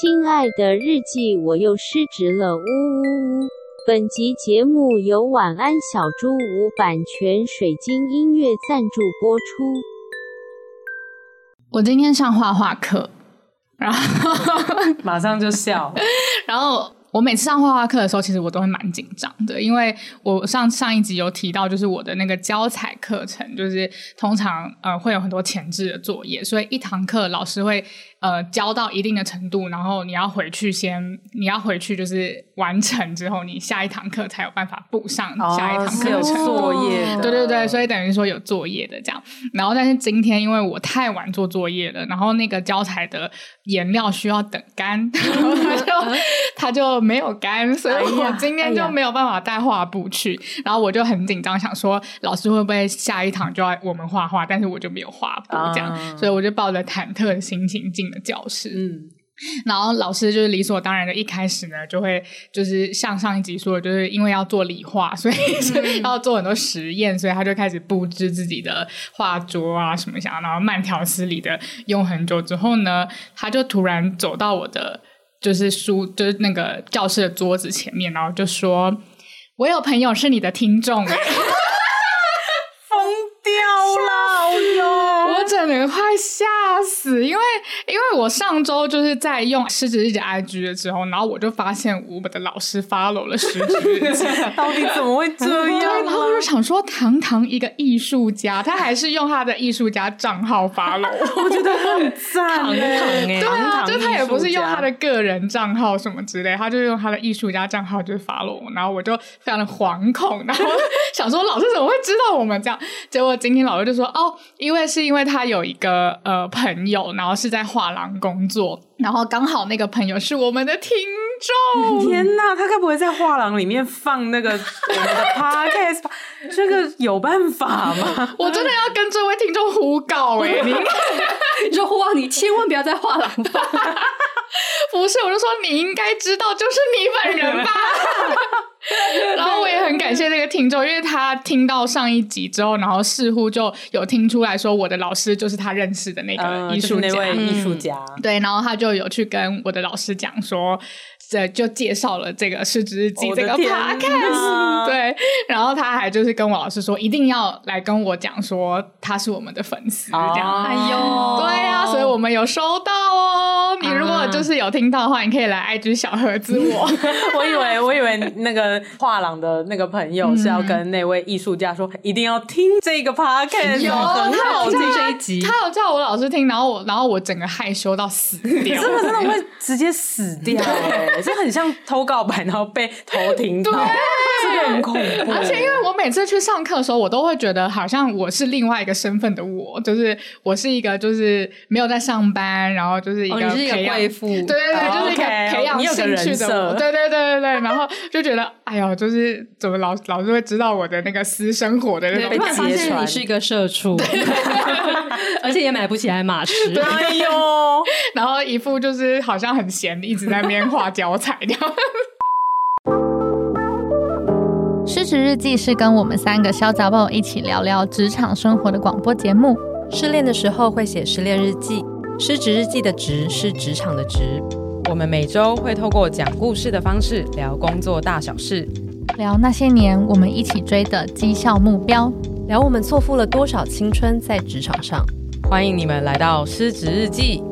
亲爱的日记，我又失职了，呜呜呜！本集节目由晚安小猪屋版权水晶音乐赞助播出。我今天上画画课，然后 马上就笑，然后。我每次上画画课的时候，其实我都会蛮紧张的，因为我上上一集有提到，就是我的那个教材课程，就是通常呃会有很多前置的作业，所以一堂课老师会呃教到一定的程度，然后你要回去先，你要回去就是完成之后，你下一堂课才有办法补上下一堂课的程度。哦、作业，对对对，所以等于说有作业的这样。然后但是今天因为我太晚做作业了，然后那个教材的颜料需要等干，然后他就他就。没有干，所以我今天就没有办法带画布去，哎哎、然后我就很紧张，想说老师会不会下一堂就要我们画画，但是我就没有画布这样，啊、所以我就抱着忐忑的心情进了教室。嗯，然后老师就是理所当然的，一开始呢就会就是像上一集说的，就是因为要做理化，所以是要做很多实验，所以他就开始布置自己的画桌啊什么想，然后慢条斯理的用很久之后呢，他就突然走到我的。就是书，就是那个教室的桌子前面，然后就说：“我有朋友是你的听众。” 哎。真的快吓死！因为因为我上周就是在用狮子日记 IG 的时候，然后我就发现我们的老师 follow 了狮子日记，到底怎么会这样？然后我就想说，堂堂一个艺术家，他还是用他的艺术家账号 follow，我觉得很赞耶！对啊，就他也不是用他的个人账号什么之类，他就用他的艺术家账号就是 follow 我，然后我就非常的惶恐，然后想说老师怎么会知道我们这样？结果今天老师就说哦，因为是因为他。他有一个呃朋友，然后是在画廊工作，然后刚好那个朋友是我们的听众。天哪，他该不会在画廊里面放那个我们的 podcast？这个有办法吗？我真的要跟这位听众胡搞哎、欸！你 你说哇，你千万不要在画廊放。不是，我就说你应该知道，就是你本人吧。然后我也很感谢那个听众，因为他听到上一集之后，然后似乎就有听出来说我的老师就是他认识的那个艺术家，那位艺术家。对，然后他就有去跟我的老师讲说，这就介绍了这个狮子日记这个 podcast。对，然后他还就是跟我老师说，一定要来跟我讲说他是我们的粉丝这样。哎呦，对啊，所以我们有收到哦。你如果就是有听到的话，你可以来 IG 小盒子我。我以为我以为那个。画廊的那个朋友是要跟那位艺术家说，一定要听这个 podcast，有他有听这一集，他有叫我老师听，然后我，然后我整个害羞到死掉，真的真的会直接死掉，哎，这很像偷告白，然后被偷听到，这个很恐怖。而且因为我每次去上课的时候，我都会觉得好像我是另外一个身份的我，就是我是一个就是没有在上班，然后就是一个培养，对对对，就是一个培养兴趣的我，对对对对对，然后就觉得。哎呦，就是怎么老老是会知道我的那个私生活的那种，突然发现你是一个社畜，而且也买不起爱马仕。哎呦，然后一副就是好像很闲，一直在那边画脚踩掉。失职日记是跟我们三个小杂宝一起聊聊职场生活的广播节目。失恋的时候会写失恋日记，狮子日记的“职”是职场的“职”。我们每周会透过讲故事的方式聊工作大小事，聊那些年我们一起追的绩效目标，聊我们错付了多少青春在职场上。欢迎你们来到失职日记。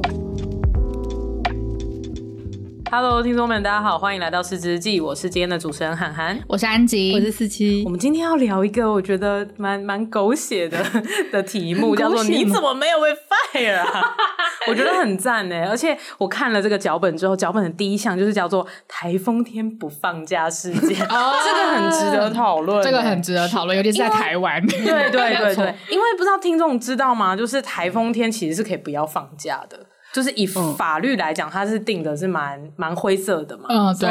Hello，听众们，大家好，欢迎来到狮子日记。我是今天的主持人涵涵，我是安吉，我是四七。我们今天要聊一个我觉得蛮蛮狗血的 的题目，叫做“你怎么没有被 fire 啊？” 我觉得很赞呢。而且我看了这个脚本之后，脚本的第一项就是叫做“台风天不放假事件”，这个很值得讨论，这个很值得讨论，尤其是在台湾。对对对对，对，因为不知道听众知道吗？就是台风天其实是可以不要放假的。就是以法律来讲，它是定的是蛮蛮灰色的嘛。嗯，对，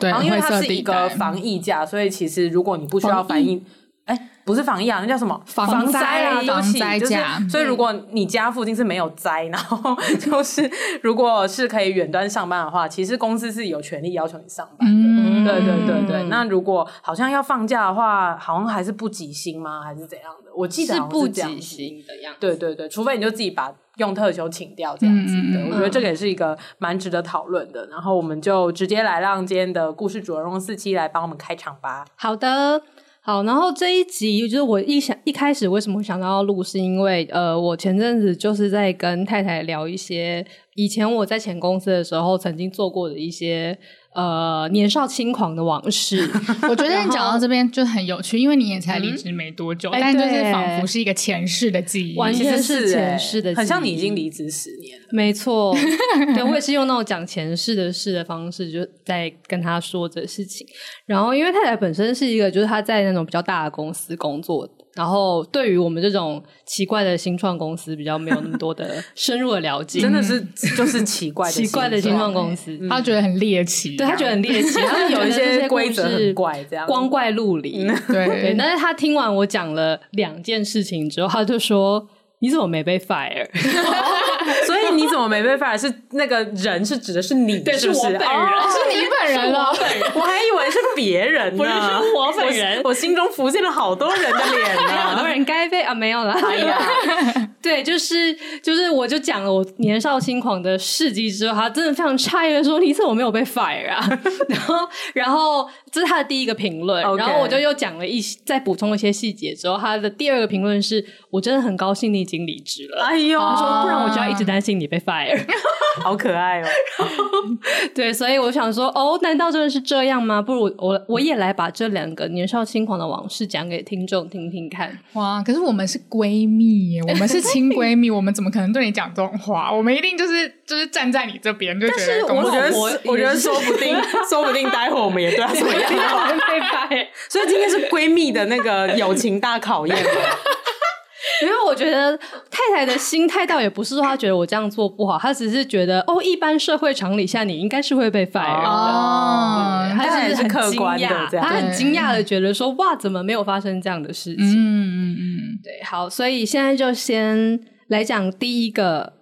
对。然后因为它是一个防疫价，所以其实如果你不需要防疫，哎，不是防疫啊，那叫什么？防灾啊，防灾假。所以如果你家附近是没有灾，然后 就是如果是可以远端上班的话，其实公司是有权利要求你上班的。对对对对。那如果好像要放假的话，好像还是不给薪吗？还是怎样的？我记得是不给薪的样子。对对对，除非你就自己把。用特休请掉这样子的。嗯、我觉得这个也是一个蛮值得讨论的。然后我们就直接来让今天的故事主人翁四七来帮我们开场吧。好的。好，然后这一集就是我一想一开始为什么想到要录，是因为呃，我前阵子就是在跟太太聊一些以前我在前公司的时候曾经做过的一些。呃，年少轻狂的往事，我觉得你讲到这边就很有趣，因为你也才离职没多久，嗯、但就是仿佛是一个前世的记忆，完全是前世的记忆，很像你已经离职十年了。没错，对，我也是用那种讲前世的事的方式，就在跟他说这事情。然后，因为太太本身是一个，就是他在那种比较大的公司工作。然后，对于我们这种奇怪的新创公司，比较没有那么多的 深入的了解，真的是就是奇怪的 奇怪的新创公司，他觉得很猎奇，对他觉得很猎奇，他有一些规则很怪，这样光怪陆离，对对。但是他听完我讲了两件事情之后，他就说：“你怎么没被 fire？” 所以你怎么没被 fire？是那个人是指的是你，对，是不是？是我本人，哦、是你本人了。我还以为是别人呢，不是我本人我。我心中浮现了好多人的脸呢，好多人该被啊，没有了。哎呀，对，就是就是，我就讲了我年少轻狂的事迹之后，他真的非常诧异的说：“你怎么没有被 fire 啊？” 然后，然后这是他的第一个评论。然后我就又讲了一些，再补充一些细节之后，他的第二个评论是：“我真的很高兴你已经离职了。”哎呦，他说：“不然我就要一直担心你被 fire。”好可爱哦！对，所以我想说，哦，难道真的是这样吗？不如我我也来把这两个年少轻狂的往事讲给听众听听看。哇！可是我们是闺蜜耶，我们是亲闺蜜，我们怎么可能对你讲这种话？我们一定就是就是站在你这边，就觉得我觉得我我觉得说不定说不定待会我们也对他怎么样被掰。所以今天是闺蜜的那个友情大考验。因为我觉得太太的心态倒也不是说她觉得我这样做不好，她只是觉得哦，一般社会常理下你应该是会被 fire 的。哦，她是很客观的，她很惊讶的觉得说哇，怎么没有发生这样的事情？嗯嗯嗯，对，好，所以现在就先来讲第一个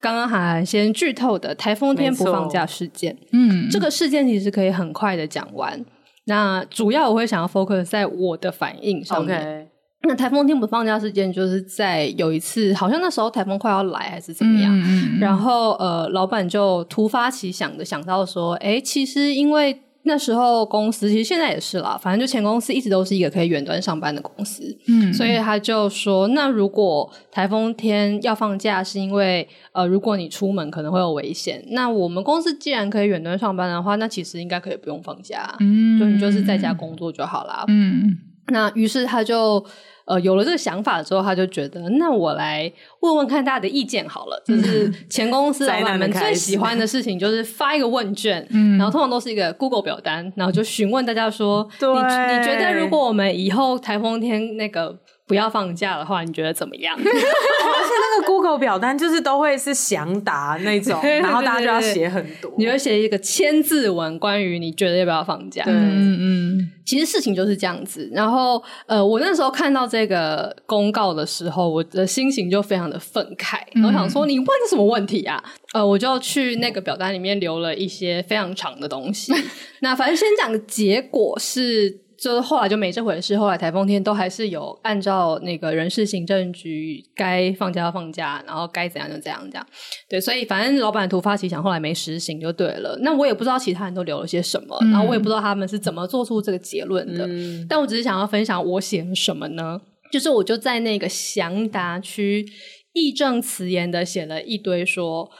刚刚还先剧透的台风天不放假事件。嗯，这个事件其实可以很快的讲完。那主要我会想要 focus 在我的反应上面。那台风天不放假事件，就是在有一次，好像那时候台风快要来还是怎么样，嗯嗯嗯、然后呃，老板就突发奇想的想到说，哎，其实因为那时候公司，其实现在也是啦，反正就前公司一直都是一个可以远端上班的公司，嗯，所以他就说，那如果台风天要放假，是因为呃，如果你出门可能会有危险，那我们公司既然可以远端上班的话，那其实应该可以不用放假，嗯，就你就是在家工作就好啦。嗯，那于是他就。呃，有了这个想法之后，他就觉得，那我来问问看大家的意见好了。就是前公司老板们最喜欢的事情，就是发一个问卷，嗯，然后通常都是一个 Google 表单，然后就询问大家说，对你你觉得如果我们以后台风天那个不要放假的话，你觉得怎么样？而且那个 Google 表单就是都会是详答那种，然后大家就要写很多，你就写一个千字文，关于你觉得要不要放假。对，嗯嗯。其实事情就是这样子，然后呃，我那时候看到这个公告的时候，我的心情就非常的愤慨，然后想说你问的什么问题啊？呃，我就去那个表单里面留了一些非常长的东西。那反正先讲的结果是。就是后来就没这回事，后来台风天都还是有按照那个人事行政局该放假放假，然后该怎样就怎样这样。对，所以反正老板突发奇想，后来没实行就对了。那我也不知道其他人都留了些什么，嗯、然后我也不知道他们是怎么做出这个结论的。嗯、但我只是想要分享我写了什么呢？就是我就在那个祥达区义正辞严的写了一堆说。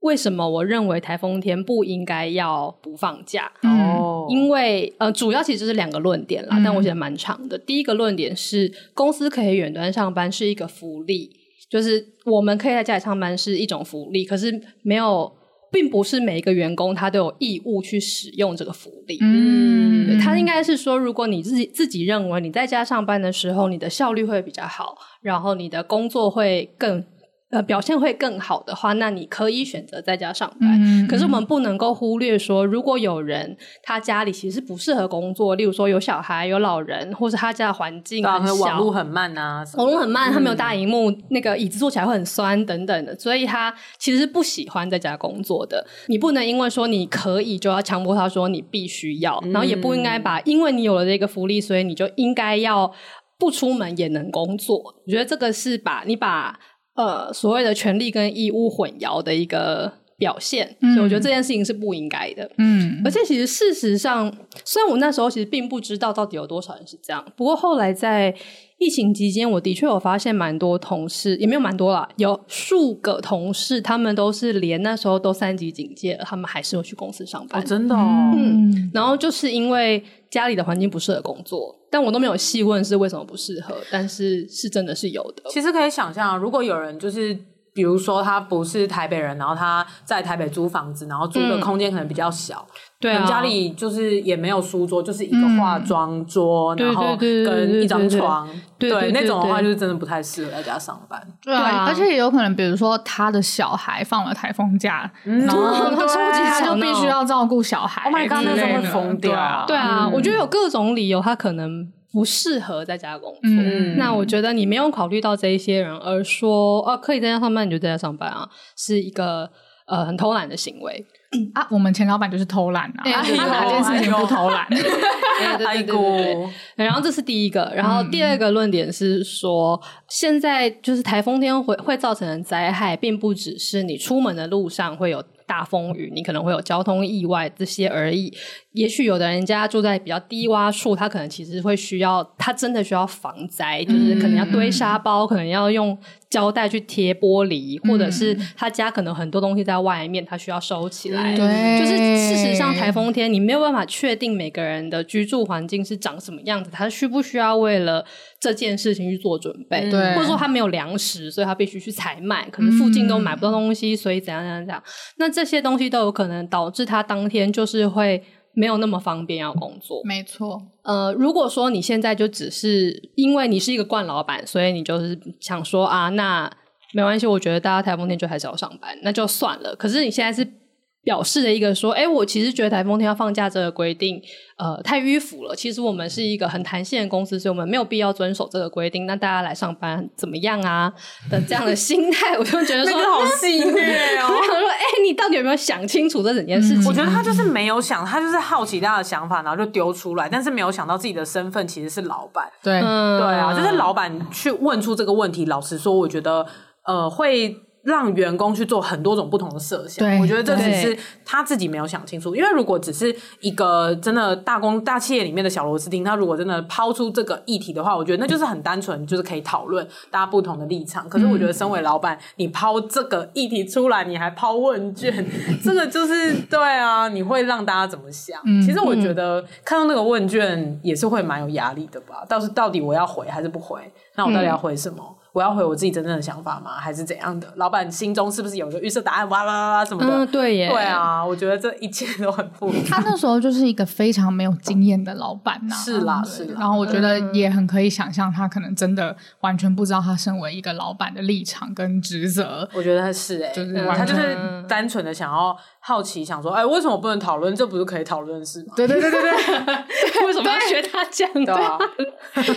为什么我认为台风天不应该要不放假？哦、嗯，因为呃，主要其实就是两个论点啦，嗯、但我写的蛮长的。第一个论点是，公司可以远端上班是一个福利，就是我们可以在家里上班是一种福利，可是没有，并不是每一个员工他都有义务去使用这个福利。嗯，他应该是说，如果你自己自己认为你在家上班的时候，你的效率会比较好，然后你的工作会更。呃，表现会更好的话，那你可以选择在家上班。嗯，可是我们不能够忽略说，如果有人他家里其实不适合工作，例如说有小孩、有老人，或是他家的环境很小，网络很慢啊，网络很慢，他没有大荧幕，嗯、那个椅子坐起来会很酸等等的，所以他其实不喜欢在家工作的。你不能因为说你可以就要强迫他说你必须要，然后也不应该把因为你有了这个福利，所以你就应该要不出门也能工作。我觉得这个是把你把。呃所谓的权利跟义务混淆的一个表现，嗯、所以我觉得这件事情是不应该的。嗯，而且其实事实上，虽然我那时候其实并不知道到底有多少人是这样，不过后来在疫情期间，我的确有发现蛮多同事，也没有蛮多啦，有数个同事，他们都是连那时候都三级警戒了，他们还是会去公司上班。哦，真的哦。嗯，然后就是因为家里的环境不适合工作，但我都没有细问是为什么不适合，但是是真的是有的。其实可以想象，如果有人就是。比如说他不是台北人，然后他在台北租房子，然后租的空间可能比较小，对啊，家里就是也没有书桌，就是一个化妆桌，然后跟一张床，对那种的话就是真的不太适合在家上班。对啊，而且也有可能，比如说他的小孩放了台风假，然后他就必须要照顾小孩，Oh my god，那会疯掉。对啊，我觉得有各种理由，他可能。不适合在家工作，嗯，那我觉得你没有考虑到这一些人，而说哦，可以在家上班，你就在家上班啊，是一个呃很偷懒的行为 啊。我们前老板就是偷懒啊，他 哪件事情不偷懒？对对对。然后这是第一个，然后第二个论点是说，现在就是台风天会会造成的灾害，并不只是你出门的路上会有。大风雨，你可能会有交通意外这些而已。也许有的人家住在比较低洼处，他可能其实会需要，他真的需要防灾，就是可能要堆沙包，可能要用胶带去贴玻璃，或者是他家可能很多东西在外面，他需要收起来。对，就是事实上台风天，你没有办法确定每个人的居住环境是长什么样子，他需不需要为了这件事情去做准备？对，或者说他没有粮食，所以他必须去采买，可能附近都买不到东西，所以怎样怎样怎样。那这些东西都有可能导致他当天就是会没有那么方便要工作。没错，呃，如果说你现在就只是因为你是一个惯老板，所以你就是想说啊，那没关系，我觉得大家台风天就还是要上班，那就算了。可是你现在是。表示的一个说，哎，我其实觉得台风天要放假这个规定，呃，太迂腐了。其实我们是一个很弹性的公司，所以我们没有必要遵守这个规定。那大家来上班怎么样啊？的这样的心态，我就觉得说，那个好戏 虐哦。我想说，哎，你到底有没有想清楚这整件事情？我觉得他就是没有想，他就是好奇大家的想法，然后就丢出来，但是没有想到自己的身份其实是老板。对，嗯、对啊，就是老板去问出这个问题。老实说，我觉得，呃，会。让员工去做很多种不同的设想，我觉得这只是他自己没有想清楚。因为如果只是一个真的大公大企业里面的小螺丝钉，他如果真的抛出这个议题的话，我觉得那就是很单纯，就是可以讨论大家不同的立场。可是我觉得身为老板，你抛这个议题出来，你还抛问卷，这个就是对啊，你会让大家怎么想？其实我觉得看到那个问卷也是会蛮有压力的吧。到是到底我要回还是不回？那我到底要回什么？我要回我自己真正的想法吗？还是怎样的？老板心中是不是有个预设答案？哇啦啦啦什么的？嗯，对耶，对啊，我觉得这一切都很复杂。他那时候就是一个非常没有经验的老板呐，是啦，是啦。然后我觉得也很可以想象，他可能真的完全不知道他身为一个老板的立场跟职责。我觉得他是哎，就是他就是单纯的想要好奇，想说，哎，为什么不能讨论？这不是可以讨论的事吗？对对对对对，为什么要学他这样的？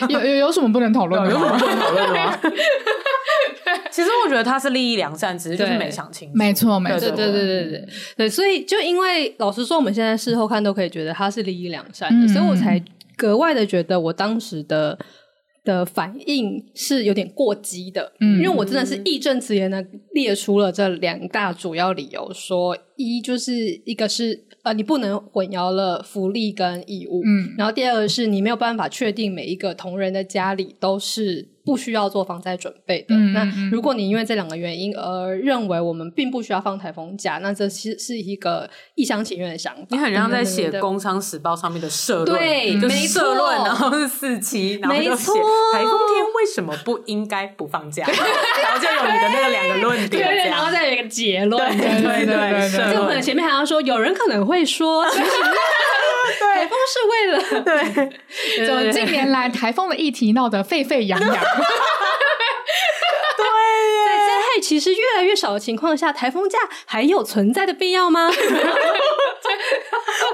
有有有什么不能讨论的？有什么不能讨论的吗？其实我觉得他是利益良善，只是就是没想清楚。没错，没错，对对对对对对。所以就因为老实说，我们现在事后看都可以觉得他是利益良善的，嗯、所以我才格外的觉得我当时的的反应是有点过激的。嗯，因为我真的是义正辞严的列出了这两大主要理由，说一就是一个是呃，你不能混淆了福利跟义务，嗯，然后第二个是你没有办法确定每一个同仁的家里都是。不需要做防灾准备的。嗯、那如果你因为这两个原因而认为我们并不需要放台风假，那这其实是一个一厢情愿的想法。你很像在写《工商时报》上面的社论，对，就是社论，然后是四期，然后就写台风天为什么不应该不放假，然后就有你的那个两个论点，对，然后再有一个结论，对对对对，就可能前面还要说，有人可能会说，其实台风是为了对，就近年来台风的议题闹得沸沸扬扬。对，在灾害其实越来越少的情况下，台风假还有存在的必要吗？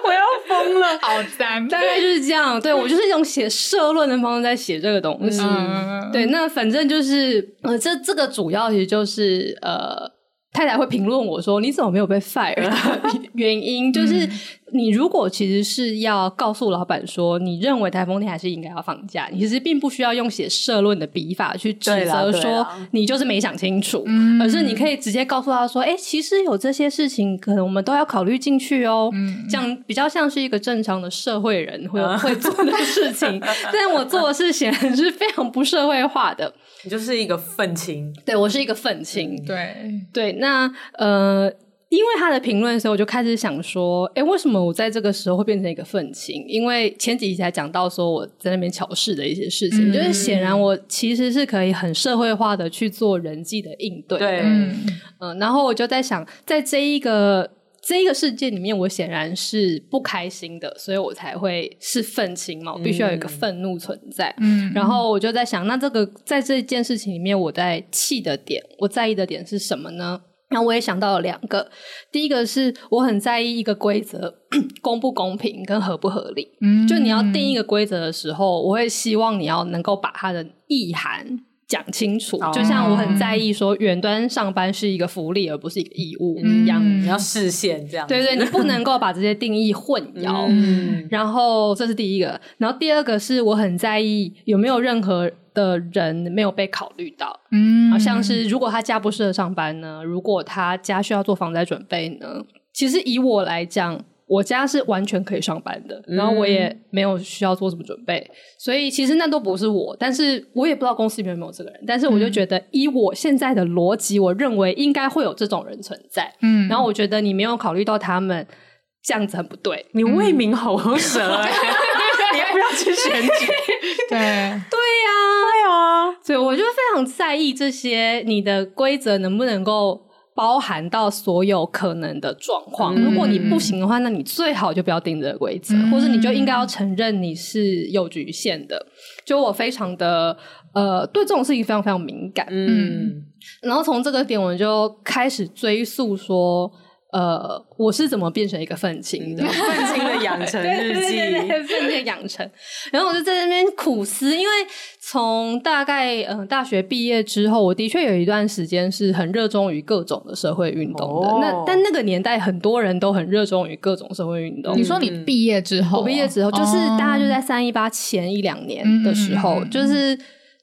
我要疯了，好赞！大概就是这样。对，我就是一种写社论的方式在写这个东西。嗯、对，那反正就是呃，这这个主要其实就是呃。太太会评论我说：“你怎么没有被 fire？” 原因就是，你如果其实是要告诉老板说，你认为台风天还是应该要放假，你其实并不需要用写社论的笔法去指责说你就是没想清楚，而是你可以直接告诉他说，哎，其实有这些事情，可能我们都要考虑进去哦。嗯，这样比较像是一个正常的社会人会 会做的事情，但我做的事显然是非常不社会化的。你就是一个愤青，对，我是一个愤青，对对，那呃。因为他的评论的时候，我就开始想说，哎，为什么我在这个时候会变成一个愤青？因为前几集才讲到说我在那边巧事的一些事情，嗯、就是显然我其实是可以很社会化的去做人际的应对。对，嗯、呃，然后我就在想，在这一个这一个世界里面，我显然是不开心的，所以我才会是愤青嘛，我必须要有一个愤怒存在。嗯，然后我就在想，那这个在这件事情里面，我在气的点，我在意的点是什么呢？那我也想到了两个，第一个是我很在意一个规则公不公平跟合不合理。嗯，就你要定一个规则的时候，我会希望你要能够把它的意涵讲清楚。就像我很在意说远端上班是一个福利而不是一个义务一样，嗯，你要视线这样。对对，你不能够把这些定义混淆。嗯，然后这是第一个，然后第二个是我很在意有没有任何。的人没有被考虑到，嗯，好像是如果他家不适合上班呢？如果他家需要做防灾准备呢？其实以我来讲，我家是完全可以上班的，然后我也没有需要做什么准备，嗯、所以其实那都不是我。但是我也不知道公司里面有没有这个人，但是我就觉得以我现在的逻辑，我认为应该会有这种人存在。嗯，然后我觉得你没有考虑到他们，这样子很不对，你为民喉舌、欸，你要不要去选举？对对呀。对啊，所以我就非常在意这些，你的规则能不能够包含到所有可能的状况？嗯、如果你不行的话，那你最好就不要定这个规则，嗯、或者你就应该要承认你是有局限的。就我非常的呃，对这种事情非常非常敏感。嗯，然后从这个点，我就开始追溯说。呃，我是怎么变成一个愤青的？愤青的养成日记，对对对，愤青的养成。然后我就在那边苦思，因为从大概嗯、呃、大学毕业之后，我的确有一段时间是很热衷于各种的社会运动的。哦、那但那个年代很多人都很热衷于各种社会运动。你说你毕业之后，我毕业之后，就是大概就在三一八前一两年的时候，嗯、就是。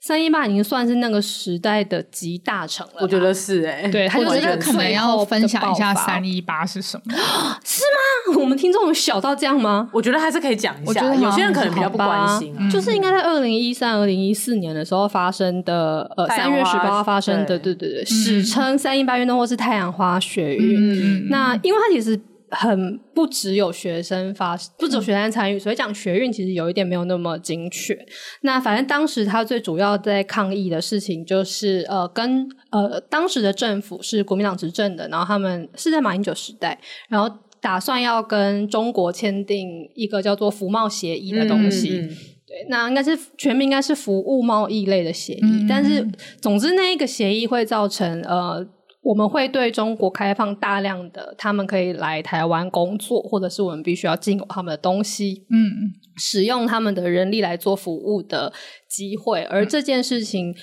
三一八已经算是那个时代的集大成了，我觉得是哎、欸，对，他就觉得可能要分享一下三一八是什么，是吗？我们听众有小到这样吗？我觉得还是可以讲一下，我觉得有些人可能比较不关心，嗯、就是应该在二零一三、二零一四年的时候发生的，呃，三月十八号发生的，对。对对，史称三一八运动或是太阳花学运。嗯、那因为它其实。很不只有学生发，不只有学生参与，所以讲学运其实有一点没有那么精确。那反正当时他最主要在抗议的事情就是，呃，跟呃当时的政府是国民党执政的，然后他们是在马英九时代，然后打算要跟中国签订一个叫做服贸协议的东西。嗯嗯、对，那应该是全名应该是服务贸易类的协议，嗯、但是总之那一个协议会造成呃。我们会对中国开放大量的，他们可以来台湾工作，或者是我们必须要进口他们的东西，嗯，使用他们的人力来做服务的机会。而这件事情，嗯、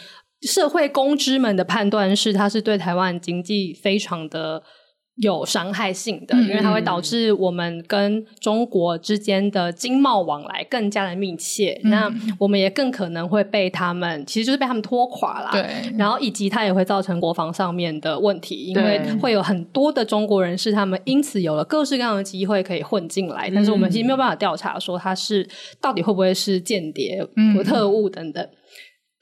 社会公知们的判断是，它是对台湾经济非常的。有伤害性的，因为它会导致我们跟中国之间的经贸往来更加的密切。嗯、那我们也更可能会被他们，其实就是被他们拖垮啦。对，然后以及它也会造成国防上面的问题，因为会有很多的中国人士他们因此有了各式各样的机会可以混进来，但是我们其实没有办法调查说他是到底会不会是间谍或特务等等。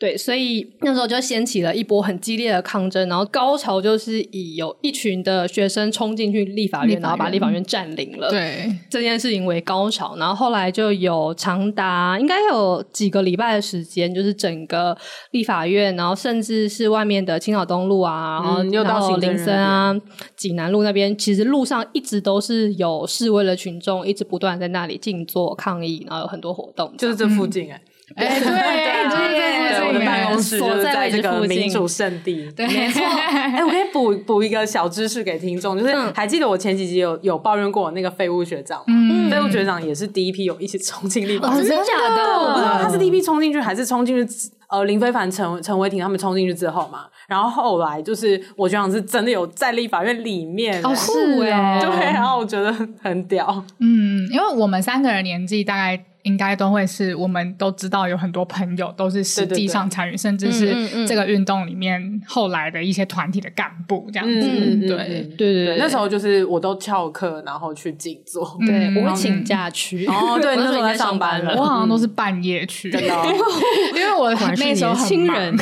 对，所以那时候就掀起了一波很激烈的抗争，然后高潮就是以有一群的学生冲进去立法院，然后把立法院占领了。对，这件事情为高潮，然后后来就有长达应该有几个礼拜的时间，就是整个立法院，然后甚至是外面的青岛东路啊，嗯、然后然后林森啊、济南路那边，其实路上一直都是有示威的群众，一直不断在那里静坐抗议，然后有很多活动，就是这附近哎、欸。哎，对 对对，我的办公室就是在这个民主圣地，对，没错。哎，我可以补补一个小知识给听众，就是还记得我前几集有有抱怨过那个废物学长吗？废物学长也是第一批有一起冲进立法院，真的假的？我不知道他是第一批冲进去还是冲进去。呃林非凡、陈陈伟霆他们冲进去之后嘛，然后后来就是我学长是真的有在立法院里面哦，是哎，对，然后我觉得很屌，嗯，因为我们三个人年纪大概。应该都会是，我们都知道有很多朋友都是实际上参与，甚至是这个运动里面后来的一些团体的干部这样子。嗯、对对对对，那时候就是我都翘课，然后去静坐。对，我会请假去。哦，对，那时候在上班了。我好像都是半夜去，真的，因为我那时候很轻人，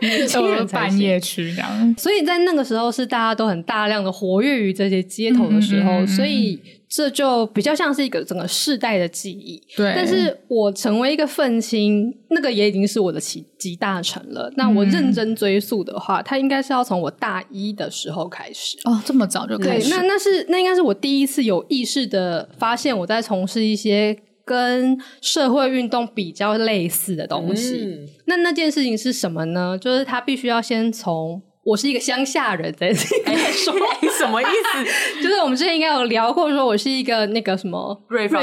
年轻人半夜去这样。所以在那个时候是大家都很大量的活跃于这些街头的时候，所以。这就比较像是一个整个世代的记忆，对。但是我成为一个愤青，那个也已经是我的集集大成了。那我认真追溯的话，它应该是要从我大一的时候开始。哦，这么早就开始？对，那那是那应该是我第一次有意识的发现，我在从事一些跟社会运动比较类似的东西。嗯、那那件事情是什么呢？就是他必须要先从。我是一个乡下人，在这里 说什么意思？就是我们之前应该有聊过，说我是一个那个什么瑞芳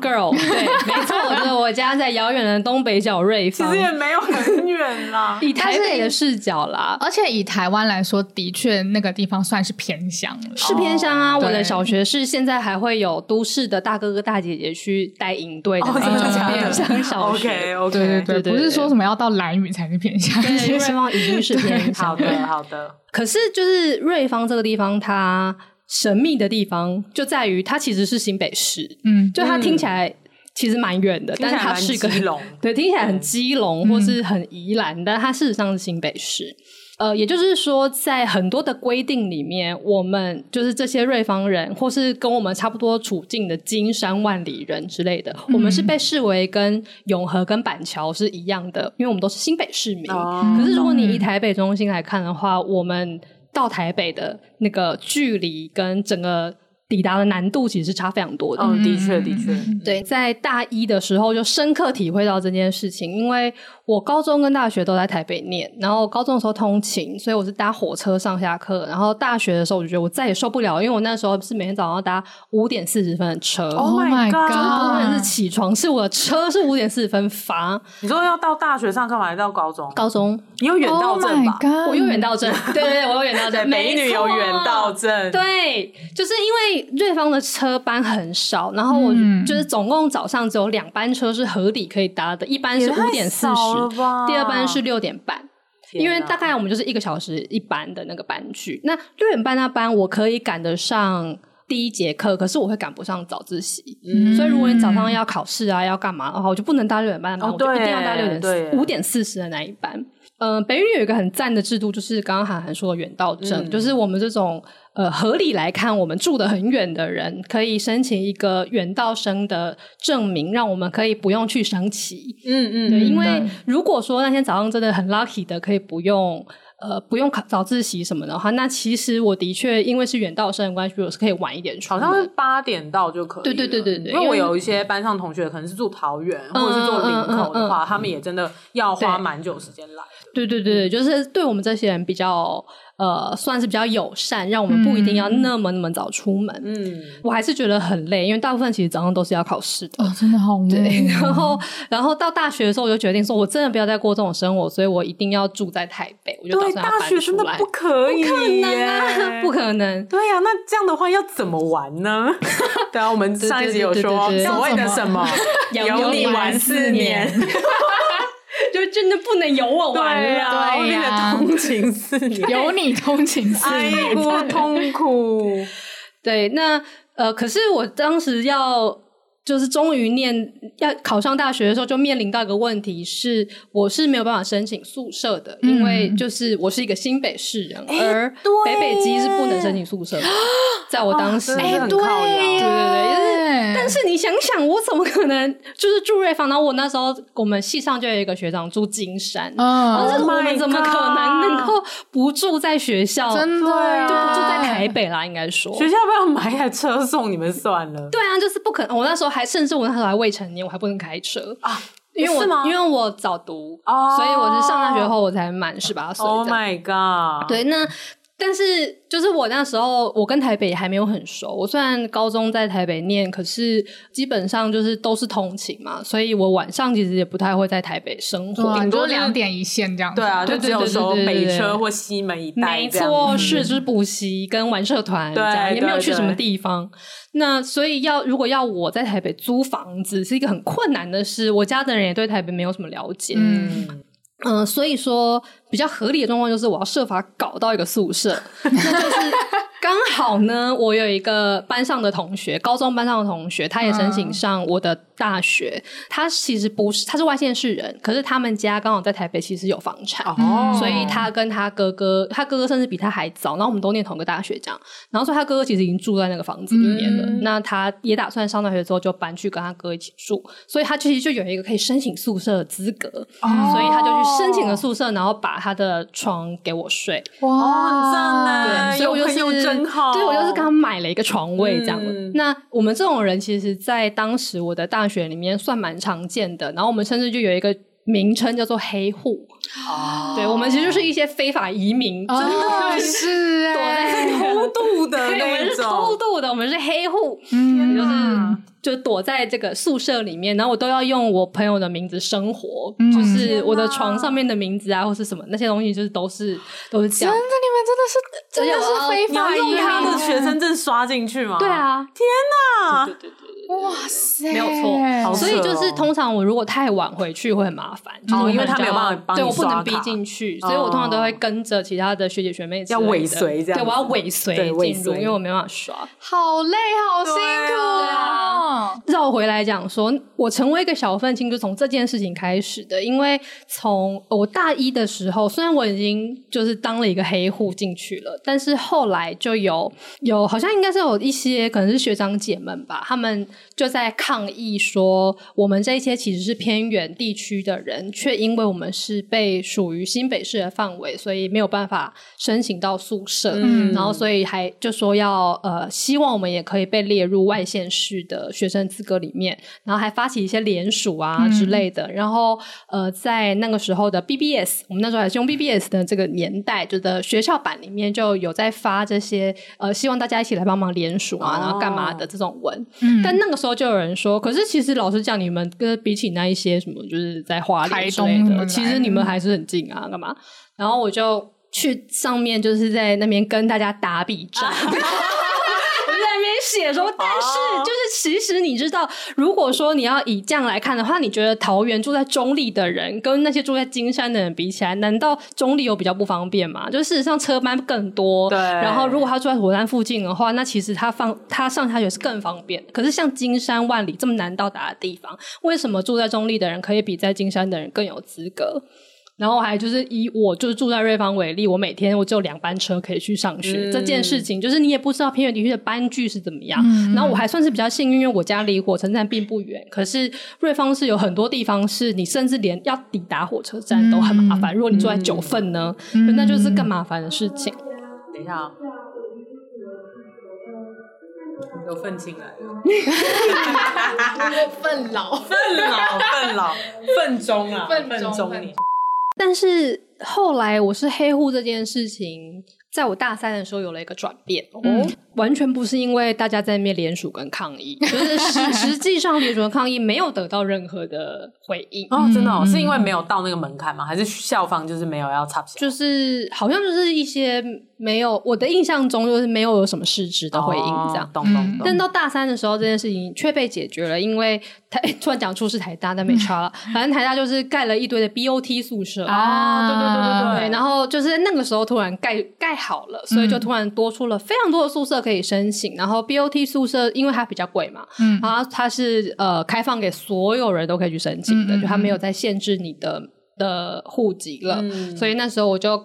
girl，对，没错，就是我家在遥远的东北角瑞芳，其实也没有很远啦，以台北的视角啦，而且以台湾来说，的确那个地方算是偏乡，是偏乡啊。我的小学是现在还会有都市的大哥哥大姐姐去带营队的那种偏乡小学。OK，对对对，不是说什么要到蓝屿才是偏乡，瑞芳已经是偏乡。好的，好的，可是就是瑞芳这个地方，它神秘的地方就在于它其实是新北市，嗯，就它听起来其实蛮远的，嗯、但是它是个 对，听起来很基隆或是很宜兰，嗯、但它事实上是新北市。呃，也就是说，在很多的规定里面，我们就是这些瑞芳人，或是跟我们差不多处境的金山万里人之类的，嗯、我们是被视为跟永和跟板桥是一样的，因为我们都是新北市民。哦、可是如果你以台北中心来看的话，我们到台北的那个距离跟整个。抵达的难度其实是差非常多的。嗯，的确，的确，对，在大一的时候就深刻体会到这件事情，因为我高中跟大学都在台北念，然后高中的时候通勤，所以我是搭火车上下课，然后大学的时候我就觉得我再也受不了，因为我那时候是每天早上要搭五点四十分的车。Oh my god！就是不是起床，是我的车是五点四十分发。你说要到大学上课吗？还是到高中？高中。你有远到证吧？我有远到证。对对对，我有远到证。美女有远到证。对，就是因为。瑞芳的车班很少，然后我就是总共早上只有两班车是合理可以搭的，一班是五点四十，第二班是六点半，因为大概我们就是一个小时一班的那个班距。那六点半那班我可以赶得上第一节课，可是我会赶不上早自习，嗯、所以如果你早上要考试啊要干嘛的话，我就不能搭六点半的班，哦、我就一定要搭六点四五点四十的那一班。嗯、呃，北语有一个很赞的制度，就是刚刚韩寒说的远道证，嗯、就是我们这种。呃，合理来看，我们住得很远的人可以申请一个远道生的证明，让我们可以不用去升旗。嗯嗯，对，因为如果说那天早上真的很 lucky 的可以不用呃不用考早自习什么的话，那其实我的确因为是远道生的关系，我是可以晚一点出。好像是八点到就可以。对对对对对，因为我有一些班上同学可能是住桃园、嗯、或者是住林口的话，嗯嗯嗯、他们也真的要花蛮久时间来。对对对对，就是对我们这些人比较。呃，算是比较友善，让我们不一定要那么那么早出门。嗯，我还是觉得很累，因为大部分其实早上都是要考试的。哦，真的好累。然后，然后到大学的时候，我就决定说，我真的不要再过这种生活，所以我一定要住在台北。我就打算搬出来。大学真的不可以，不可能啊，不可能。对呀，那这样的话要怎么玩呢？对啊，我们上一集有说所谓的什么，有你玩四年。就真的不能有我玩了，对呀，通勤四年，有你通勤四年，爱过痛苦。对，那呃，可是我当时要就是终于念要考上大学的时候，就面临到一个问题是，我是没有办法申请宿舍的，嗯、因为就是我是一个新北市人，欸、而北北基是不能申请宿舍的，在我当时，哎、哦，对，对对对，就是。但是你想想，我怎么可能就是住瑞芳？然后我那时候我们系上就有一个学长住金山，但是我们怎么可能能够不住在学校？真的就不住在台北啦，应该说。学校不要买台车送你们算了。对啊，就是不可能。我那时候还甚至我那时候还未成年，我还不能开车啊，因为我因为我早读，所以我是上大学后我才满十八岁。Oh my god！对，那。但是就是我那时候，我跟台北还没有很熟。我虽然高中在台北念，可是基本上就是都是通勤嘛，所以我晚上其实也不太会在台北生活，顶多两点一线这样。对啊，就只有说北车或西门一带。没错，是就是补习跟玩社团这样，也没有去什么地方。那所以要如果要我在台北租房子，是一个很困难的事。我家的人也对台北没有什么了解。嗯嗯、所以说比较合理的状况就是我要设法搞到一个宿舍，那就是。刚好呢，我有一个班上的同学，高中班上的同学，他也申请上我的大学。嗯、他其实不是，他是外县市人，可是他们家刚好在台北，其实有房产，哦、所以他跟他哥哥，他哥哥甚至比他还早。然后我们都念同个大学，这样。然后说他哥哥其实已经住在那个房子里面了。嗯、那他也打算上大学之后就搬去跟他哥一起住，所以他其实就有一个可以申请宿舍的资格。哦、所以他就去申请了宿舍，然后把他的床给我睡。哇，很赞呢！对，所以我就是。对，我就是刚买了一个床位这样。嗯、那我们这种人，其实，在当时我的大学里面算蛮常见的。然后我们甚至就有一个名称叫做“黑户”。哦，对，我们其实就是一些非法移民，真的、哦、是躲在偷渡的那种。我们是偷渡的，我们是黑户。嗯，就是。就躲在这个宿舍里面，然后我都要用我朋友的名字生活，嗯、就是我的床上面的名字啊，或是什么那些东西，就是都是都是这样。真的，你们真的是真的是非法用他的学生证刷进去吗？对啊，天哪！对对对。哇塞，没有错，所以就是通常我如果太晚回去会很麻烦，哦，因为他没有办法帮对，我不能逼进去，所以我通常都会跟着其他的学姐学妹要尾随这样，对，我要尾随进入，因为我没办法刷，好累，好辛苦啊！绕回来讲说，我成为一个小愤青就从这件事情开始的，因为从我大一的时候，虽然我已经就是当了一个黑户进去了，但是后来就有有好像应该是有一些可能是学长姐们吧，他们。就在抗议说，我们这些其实是偏远地区的人，却因为我们是被属于新北市的范围，所以没有办法申请到宿舍。嗯，然后所以还就说要呃，希望我们也可以被列入外县市的学生资格里面，然后还发起一些联署啊之类的。嗯、然后呃，在那个时候的 BBS，我们那时候还是用 BBS 的这个年代，就的学校版里面就有在发这些呃，希望大家一起来帮忙联署啊，然后干嘛的这种文。嗯，但那个时候就有人说，可是其实老实讲，你们跟比起那一些什么，就是在花莲之类的，其实你们还是很近啊，干嘛？然后我就去上面，就是在那边跟大家打比仗。啊 写说，但是就是其实你知道，如果说你要以这样来看的话，你觉得桃园住在中立的人跟那些住在金山的人比起来，难道中立有比较不方便吗？就事实上车班更多，对。然后如果他住在火车站附近的话，那其实他放他上下学是更方便。可是像金山万里这么难到达的地方，为什么住在中立的人可以比在金山的人更有资格？然后还就是以我就是住在瑞芳为例，我每天我只有两班车可以去上学。嗯、这件事情就是你也不知道偏远地区的班距是怎么样。嗯、然后我还算是比较幸运，因为我家离火车站并不远。可是瑞芳是有很多地方是你甚至连要抵达火车站都很麻烦。嗯、如果你住在九份呢，嗯、那就是更麻烦的事情。等一下、哦，有愤青来了，愤老，愤老，愤老，愤中啊，愤中你。但是后来我是黑户这件事情，在我大三的时候有了一个转变，嗯、完全不是因为大家在那边联署跟抗议，就是实 实际上联署跟抗议没有得到任何的回应哦，真的哦，是因为没有到那个门槛吗？还是校方就是没有要插？就是好像就是一些。没有，我的印象中就是没有有什么实质的回应，这样。懂懂懂。但到大三的时候，这件事情却被解决了，因为台突然讲出是台大，但没差了。反正台大就是盖了一堆的 BOT 宿舍啊，对对对对对。然后就是那个时候突然盖盖好了，所以就突然多出了非常多的宿舍可以申请。然后 BOT 宿舍因为它比较贵嘛，嗯，然后它是呃开放给所有人都可以去申请的，就它没有再限制你的的户籍了。所以那时候我就。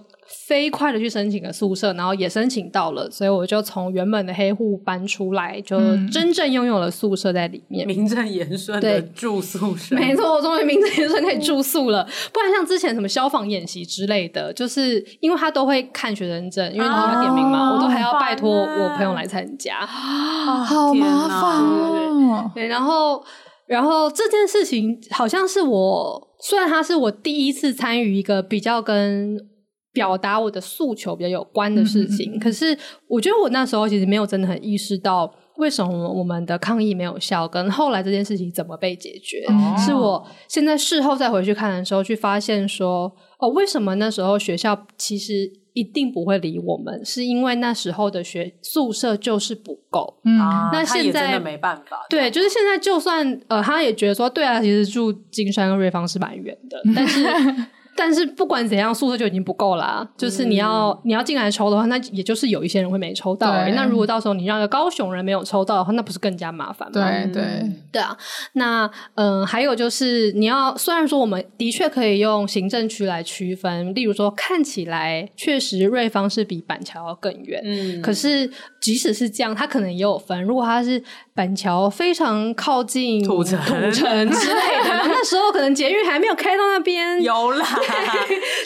飞快的去申请了宿舍，然后也申请到了，所以我就从原本的黑户搬出来，就真正拥有了宿舍在里面，名正言顺的住宿舍。没错，我终于名正言顺可以住宿了。不然像之前什么消防演习之类的，就是因为他都会看学生证，因为你要点名嘛，我都还要拜托我朋友来参加，好麻烦哦。对，然后，然后这件事情好像是我，虽然它是我第一次参与一个比较跟。表达我的诉求比较有关的事情。嗯嗯嗯，可是我觉得我那时候其实没有真的很意识到为什么我们的抗议没有效，跟后来这件事情怎么被解决。哦、是我现在事后再回去看的时候，去发现说，哦，为什么那时候学校其实一定不会理我们？是因为那时候的学宿舍就是不够。嗯，那现在真的没办法。对，就是现在，就算呃，他也觉得说，对啊，其实住金山跟瑞芳是蛮远的，但是。但是不管怎样，宿舍就已经不够啦、啊。就是你要、嗯、你要进来抽的话，那也就是有一些人会没抽到。那如果到时候你让一个高雄人没有抽到的话，那不是更加麻烦吗？对对对啊。那嗯、呃，还有就是你要，虽然说我们的确可以用行政区来区分，例如说看起来确实瑞芳是比板桥要更远，嗯，可是即使是这样，它可能也有分。如果它是板桥非常靠近土城土城之类的，那时候可能捷运还没有开到那边，有啦。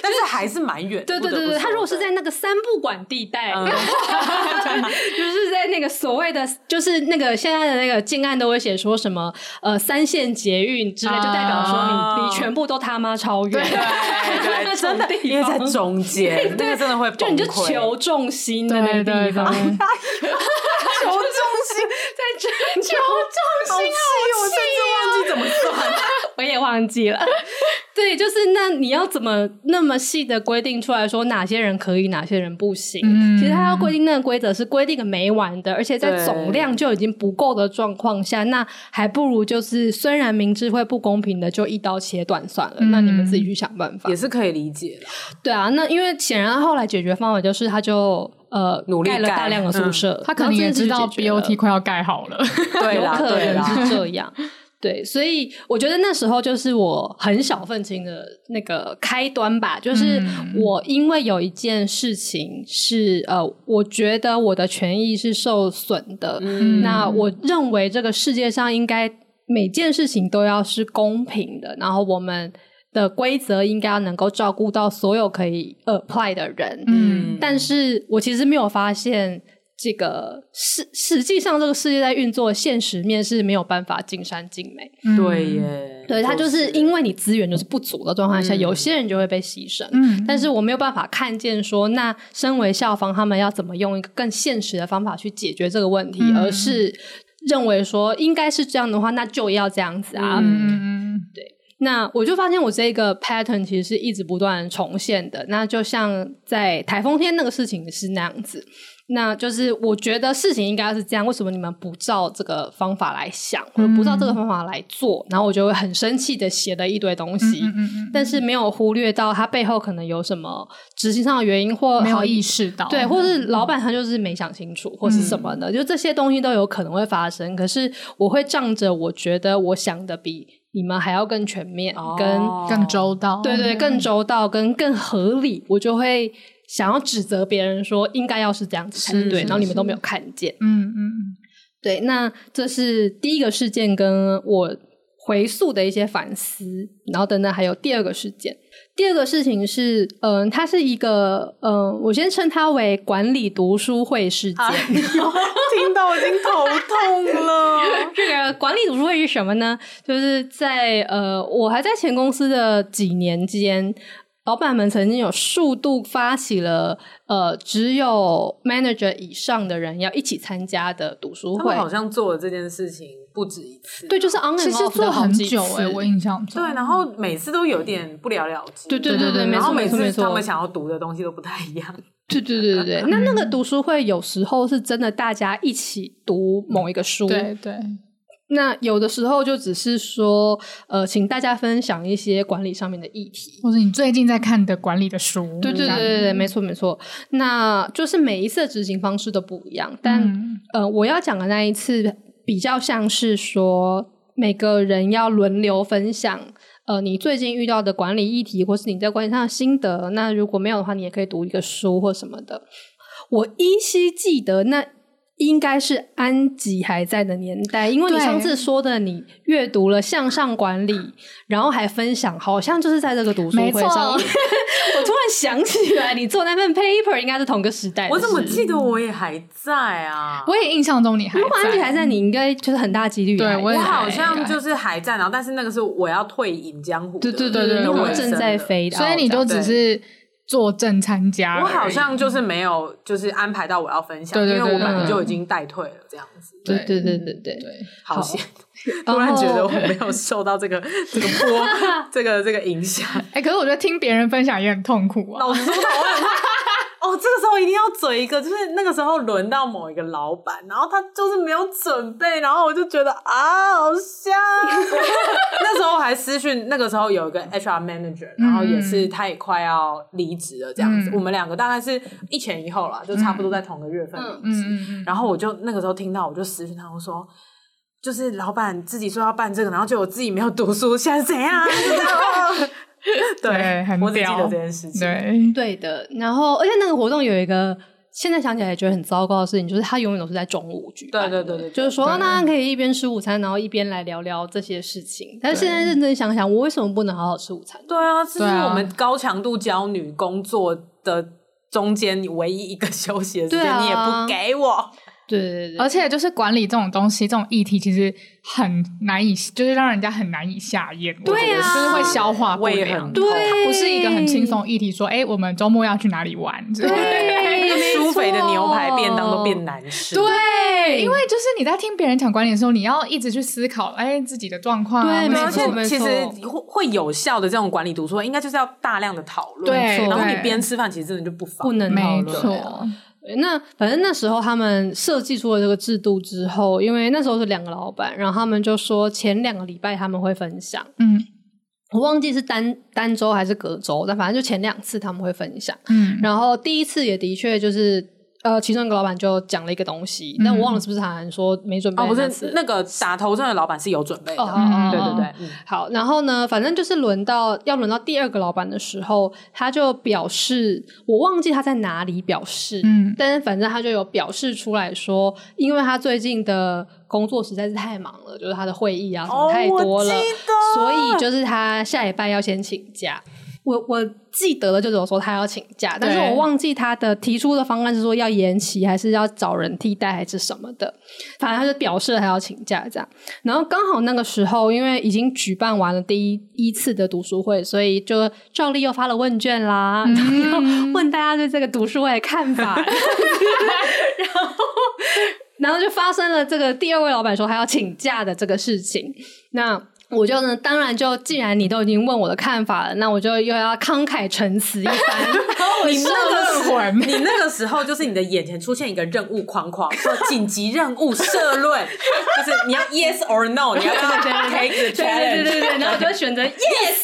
但是还是蛮远。对对对对，他如果是在那个三不管地带，嗯、就是在那个所谓的，就是那个现在的那个建案都会写说什么呃三线捷运之类，就代表说你、哦、你全部都他妈超远，对对，真的，因为在中间，那个真的会就你就求重心的那个地方，求重心在这，求重心啊！我甚至忘记怎么算，我也忘记了。对，就是那你要怎么那么细的规定出来说哪些人可以，哪些人不行？嗯、其实他要规定那个规则是规定个没完的，而且在总量就已经不够的状况下，那还不如就是虽然明知会不公平的，就一刀切断算了。嗯、那你们自己去想办法，也是可以理解的。对啊，那因为显然后来解决方法就是他就呃努力盖了大量的宿舍，嗯、他可能也知道 BOT 快要盖好了，对啦，有可能是这样。对，所以我觉得那时候就是我很小愤青的那个开端吧。就是我因为有一件事情是呃，我觉得我的权益是受损的。嗯，那我认为这个世界上应该每件事情都要是公平的，然后我们的规则应该要能够照顾到所有可以 apply 的人。嗯，但是我其实没有发现。这个实实际上，这个世界在运作，现实面是没有办法尽善尽美。嗯、对耶，对，他就是因为你资源就是不足的状况下，嗯、有些人就会被牺牲。嗯，但是我没有办法看见说，那身为校方，他们要怎么用一个更现实的方法去解决这个问题，嗯、而是认为说应该是这样的话，那就要这样子啊。嗯嗯，对。那我就发现我这个 pattern 其实是一直不断重现的。那就像在台风天那个事情是那样子。那就是我觉得事情应该是这样，为什么你们不照这个方法来想，或者不照这个方法来做？嗯、然后我就会很生气的写了一堆东西，但是没有忽略到它背后可能有什么执行上的原因，或没有意识到，对，或是老板他就是没想清楚，嗯、或是什么的，就这些东西都有可能会发生。可是我会仗着我觉得我想的比你们还要更全面，哦、跟更周到，对，对对，更周到跟更合理，我就会。想要指责别人说应该要是这样子才对，然后你们都没有看见。嗯嗯嗯，对，那这是第一个事件，跟我回溯的一些反思，然后等等还有第二个事件。第二个事情是，嗯、呃，它是一个，嗯、呃，我先称它为管理读书会事件。哎、听到我已经头痛了。这个管理读书会是什么呢？就是在呃，我还在前公司的几年间。老板们曾经有数度发起了，呃，只有 manager 以上的人要一起参加的读书会。好像做了这件事情不止一次。对，就是 on and off 的好几次。哎、欸，我印象中。对，然后每次都有点不了了之。对对对对，然后每次他们想要读的东西都不太一样。对对对对对，那那个读书会有时候是真的大家一起读某一个书。对对。那有的时候就只是说，呃，请大家分享一些管理上面的议题，或者你最近在看的管理的书。对对对对对，没错没错。那就是每一次的执行方式都不一样，但、嗯、呃，我要讲的那一次比较像是说，每个人要轮流分享，呃，你最近遇到的管理议题，或是你在管理上的心得。那如果没有的话，你也可以读一个书或什么的。我依稀记得那。应该是安吉还在的年代，因为你上次说的，你阅读了向上管理，然后还分享，好像就是在这个读书会上。我突然想起来，你做那份 paper 应该是同个时代。我怎么记得我也还在啊？我也印象中你还在。如果安吉还在，你应该就是很大几率。对，我我好像就是还在，然后但是那个是我要退隐江湖。对对对对，我正在飞，所以你就只是。坐正参加。我好像就是没有，就是安排到我要分享，对对对，因为我本来就已经带退了这样子。对对对对对对，好险！突然觉得我没有受到这个这个波 这个这个影响。哎，可是我觉得听别人分享也很痛苦啊。老实说，我很怕。哦，这个时候一定要嘴一个，就是那个时候轮到某一个老板，然后他就是没有准备，然后我就觉得啊，好香。那时候还私讯，那个时候有一个 HR manager，然后也是他也快要离职了，这样子。嗯、我们两个大概是一前一后啦，就差不多在同个月份离职。然后我就那个时候听到，我就私讯他，我说，就是老板自己说要办这个，然后就我自己没有读书，现在是怎样？对，很我只记得这件事情。对，对的。然后，而且那个活动有一个，现在想起来也觉得很糟糕的事情，就是他永远都是在中午举办。对对对对，就是说，大家可以一边吃午餐，然后一边来聊聊这些事情。但是现在认真想想，我为什么不能好好吃午餐？对啊，这是我们高强度教女工作的中间唯一一个休息的时间，你也不给我。对对对，而且就是管理这种东西，这种议题其实很难以，就是让人家很难以下咽。对啊，就是会消化不良。对，它不是一个很轻松议题，说，哎，我们周末要去哪里玩？对，苏肥的牛排便当都变难吃。对，因为就是你在听别人讲管理的时候，你要一直去思考，哎，自己的状况。对，没错，其实会会有效的这种管理读书会，应该就是要大量的讨论。对，然后你边吃饭，其实真的就不妨不能讨论。那反正那时候他们设计出了这个制度之后，因为那时候是两个老板，然后他们就说前两个礼拜他们会分享，嗯，我忘记是单单周还是隔周，但反正就前两次他们会分享，嗯，然后第一次也的确就是。呃，其中一个老板就讲了一个东西，但我忘了是不是还说没准备。哦，不是，那个打头阵的老板是有准备的。哦，对对对，好。然后呢，反正就是轮到要轮到第二个老板的时候，他就表示，我忘记他在哪里表示，嗯，但是反正他就有表示出来说，因为他最近的工作实在是太忙了，就是他的会议啊什么太多了，所以就是他下礼拜要先请假。我我记得了，就是我说他要请假，但是我忘记他的提出的方案是说要延期，还是要找人替代，还是什么的。反正他就表示了他要请假这样。然后刚好那个时候，因为已经举办完了第一一次的读书会，所以就照例又发了问卷啦，嗯、然后问大家对这个读书会的看法。然后，然后就发生了这个第二位老板说他要请假的这个事情。那。我就呢，当然就，既然你都已经问我的看法了，那我就又要慷慨陈词一番。你那个时候，你那个时候就是你的眼前出现一个任务框框，说紧急任务社论，就是你要 yes or no，你要 take the challenge，对对对对，然后我就选择 yes，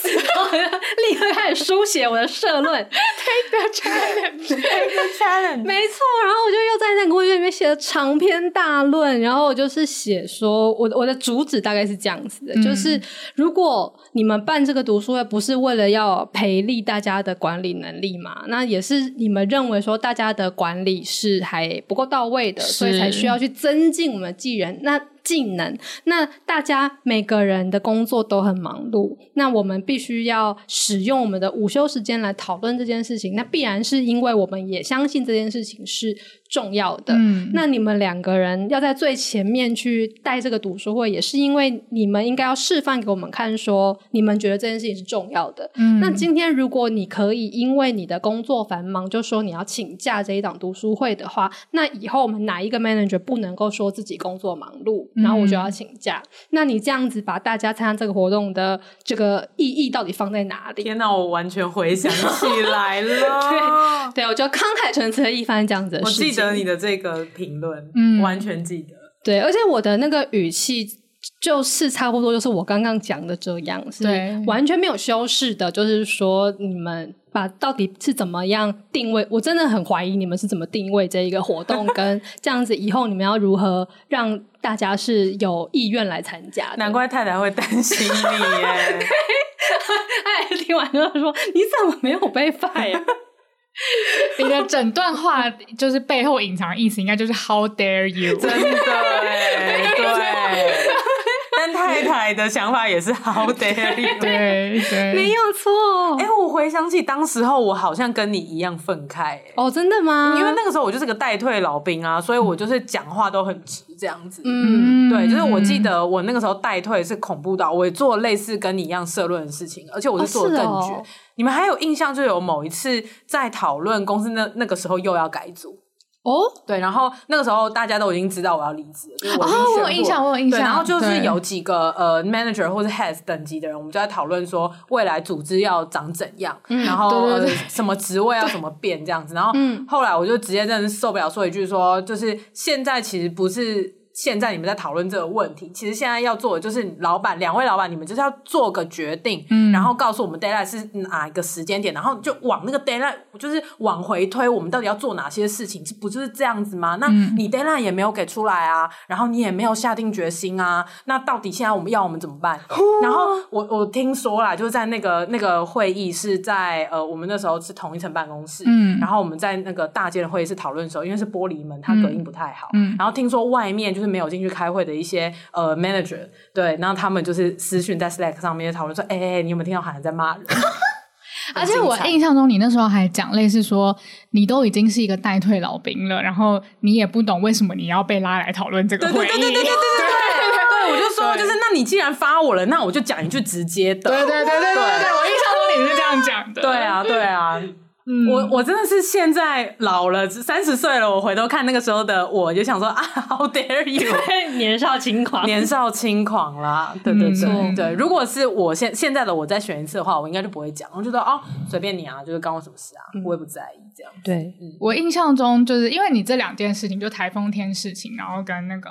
然后立刻开始书写我的社论，take the challenge，take the challenge，没错，然后我就又在那个问卷里面写了长篇大论，然后我就是写说，我我的主旨大概是这样子的，嗯、就是。如果你们办这个读书会不是为了要培力大家的管理能力嘛？那也是你们认为说大家的管理是还不够到位的，所以才需要去增进我们的技能。那技能，那大家每个人的工作都很忙碌，那我们必须要使用我们的午休时间来讨论这件事情。那必然是因为我们也相信这件事情是重要的。嗯，那你们两个人要在最前面去带这个读书会，也是因为你们应该要示范给我们看，说你们觉得这件事情是重要的。嗯，那今天如果你可以因为你的工作繁忙，就说你要请假这一档读书会的话，那以后我们哪一个 manager 不能够说自己工作忙碌？然后我就要请假，嗯、那你这样子把大家参加这个活动的这个意义到底放在哪里？天哪，我完全回想起来了。对，对，我就慷慨陈词一番这样子。我记得你的这个评论，嗯，完全记得。对，而且我的那个语气就是差不多，就是我刚刚讲的这样，是完全没有修饰的。就是说，你们。把到底是怎么样定位？我真的很怀疑你们是怎么定位这一个活动，跟这样子以后你们要如何让大家是有意愿来参加？难怪太太会担心你耶！哎，听完之后说：“你怎么没有被 fire？” 你的整段话就是背后隐藏的意思，应该就是 “How dare you！” 真的，对。太太的想法也是 How dare you？对对，没有错。哎、欸，我回想起当时候，我好像跟你一样愤慨、欸。哦，真的吗？因为那个时候我就是个待退老兵啊，所以我就是讲话都很直这样子。嗯，对，就是我记得我那个时候待退是恐怖到，我也做类似跟你一样社论的事情，而且我是做的更绝。哦哦、你们还有印象，就有某一次在讨论公司那那个时候又要改组。哦，对，然后那个时候大家都已经知道我要离职了，就是我，哦，我有印象，我有印象。对，然后就是有几个呃 manager 或者 head 等级的人，我们就在讨论说未来组织要长怎样，嗯、然后什么职位要怎么变这样子。然后后来我就直接真的受不了，说一句说，就是现在其实不是。现在你们在讨论这个问题，其实现在要做的就是老板，两位老板，你们就是要做个决定，嗯，然后告诉我们 deadline 是哪一个时间点，然后就往那个 deadline 就是往回推，我们到底要做哪些事情，是不就是这样子吗？那你 deadline 也没有给出来啊，然后你也没有下定决心啊，那到底现在我们要我们怎么办？然后我我听说啦，就是在那个那个会议是在呃，我们那时候是同一层办公室，嗯，然后我们在那个大间的会议室讨论的时候，因为是玻璃门，它隔音不太好，嗯，然后听说外面就是。没有进去开会的一些呃 manager，对，然后他们就是私讯在 Slack 上面讨论说，哎、欸，你有没有听到好像在骂人？而且我印象中，你那时候还讲类似说，你都已经是一个待退老兵了，然后你也不懂为什么你要被拉来讨论这个会议。对对对对对对 对，对，我就说，就是那你既然发我了，那我就讲一句直接的。对对对对对对，对，我印象中你是这样讲的。对啊，对啊。嗯、我我真的是现在老了，三十岁了，我回头看那个时候的我，就想说啊，How dare you！年少轻狂，年少轻狂啦，对对对、嗯、对。如果是我现现在的我再选一次的话，我应该就不会讲，我就说哦，随便你啊，就是关我什么事啊，嗯、我也不在意这样。对，嗯、我印象中就是因为你这两件事情，就台风天事情，然后跟那个。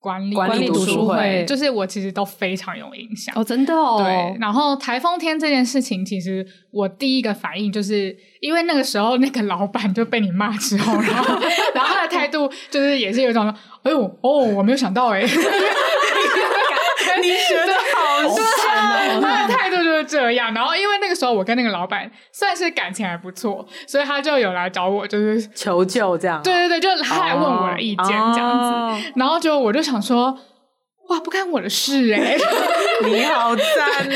管理管理读书会，就是我其实都非常有影响哦，真的哦。对，然后台风天这件事情，其实我第一个反应就是因为那个时候那个老板就被你骂之后，然后 然后他的态度就是也是有一种，哎呦哦，我没有想到哎。你学的好深哦，他的态度就是这样。然后因为那个时候我跟那个老板算是感情还不错，所以他就有来找我，就是求救这样。对对对，就他来问我的意见这样子。Oh. 然后就我就想说，哇，不干我的事哎、欸！你好赞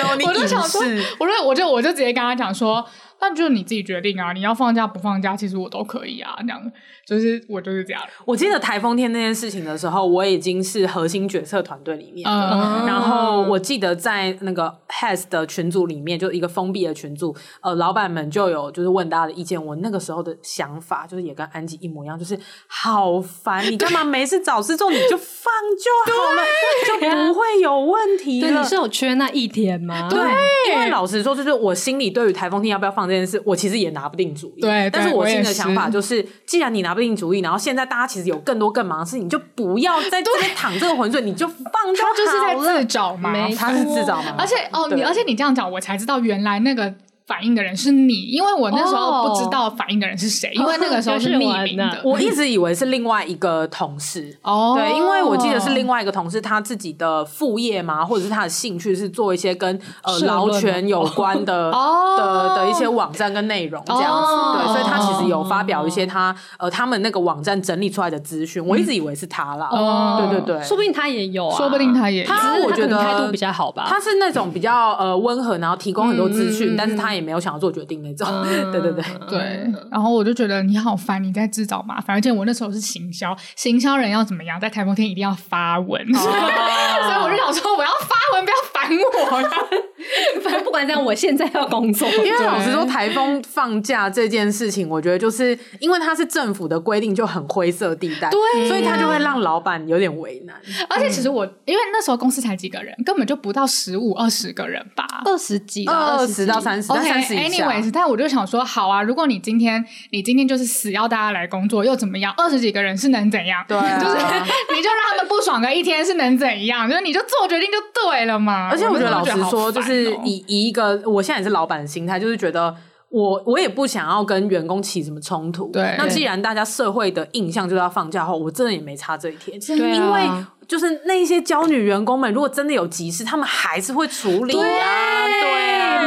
哦，你我就想说，我就我就我就直接跟他讲说。那就是你自己决定啊！你要放假不放假，其实我都可以啊。这样就是我就是这样。我记得台风天那件事情的时候，我已经是核心决策团队里面的。嗯、然后我记得在那个 Has 的群组里面，就一个封闭的群组，呃，老板们就有就是问大家的意见。我那个时候的想法就是也跟安吉一模一样，就是好烦，你干嘛没事找事做，你就放就好了，就不会有问题了。对，你是有缺那一天吗？对，因为老实说，就是我心里对于台风天要不要放。这件事我其实也拿不定主意，对，但是我新的想法就是，既然你拿不定主意，然后现在大家其实有更多更忙的事情，你就不要在这边躺这个浑水，你就放就好了。他就是在自找嘛，他是自找嘛。而且哦，你而且你这样讲，我才知道原来那个。反应的人是你，因为我那时候不知道反应的人是谁，oh, 因为那个时候是匿名的。我一直以为是另外一个同事 哦，oh. 对，因为我记得是另外一个同事，他自己的副业嘛，或者是他的兴趣是做一些跟呃劳权有关的、oh. 的的一些网站跟内容这样子，oh. 对，所以他其实有发表一些他呃他们那个网站整理出来的资讯，我一直以为是他啦，哦、oh.，对对对，说不定他也有啊，说不定他也有，他我觉得态度比较好吧，他是那种比较呃温和，然后提供很多资讯，嗯、但是他也。没有想要做决定那种，嗯、对对对对。然后我就觉得你好烦，你在自找麻烦。而且我那时候是行销，行销人要怎么样，在台风天一定要发文，哦、所以我就想说，我要发文，不要烦我。反正不管怎样，我现在要工作。因为老实说，台风放假这件事情，我觉得就是因为它是政府的规定，就很灰色地带，对，所以它就会让老板有点为难。而且其实我，因为那时候公司才几个人，根本就不到十五二十个人吧，二十几，二十到三十。Anyways，但我就想说，好啊，如果你今天你今天就是死要大家来工作，又怎么样？二十几个人是能怎样？对、啊，就是 你就让他们不爽个一天是能怎样？就是你就做决定就对了嘛。而且我觉得老实说，就是以以一个我现在也是老板的心态，就是觉得我我也不想要跟员工起什么冲突。对，那既然大家社会的印象就是要放假后，我真的也没差这一天，对啊、因为。就是那些娇女员工们，如果真的有急事，他们还是会处理啊。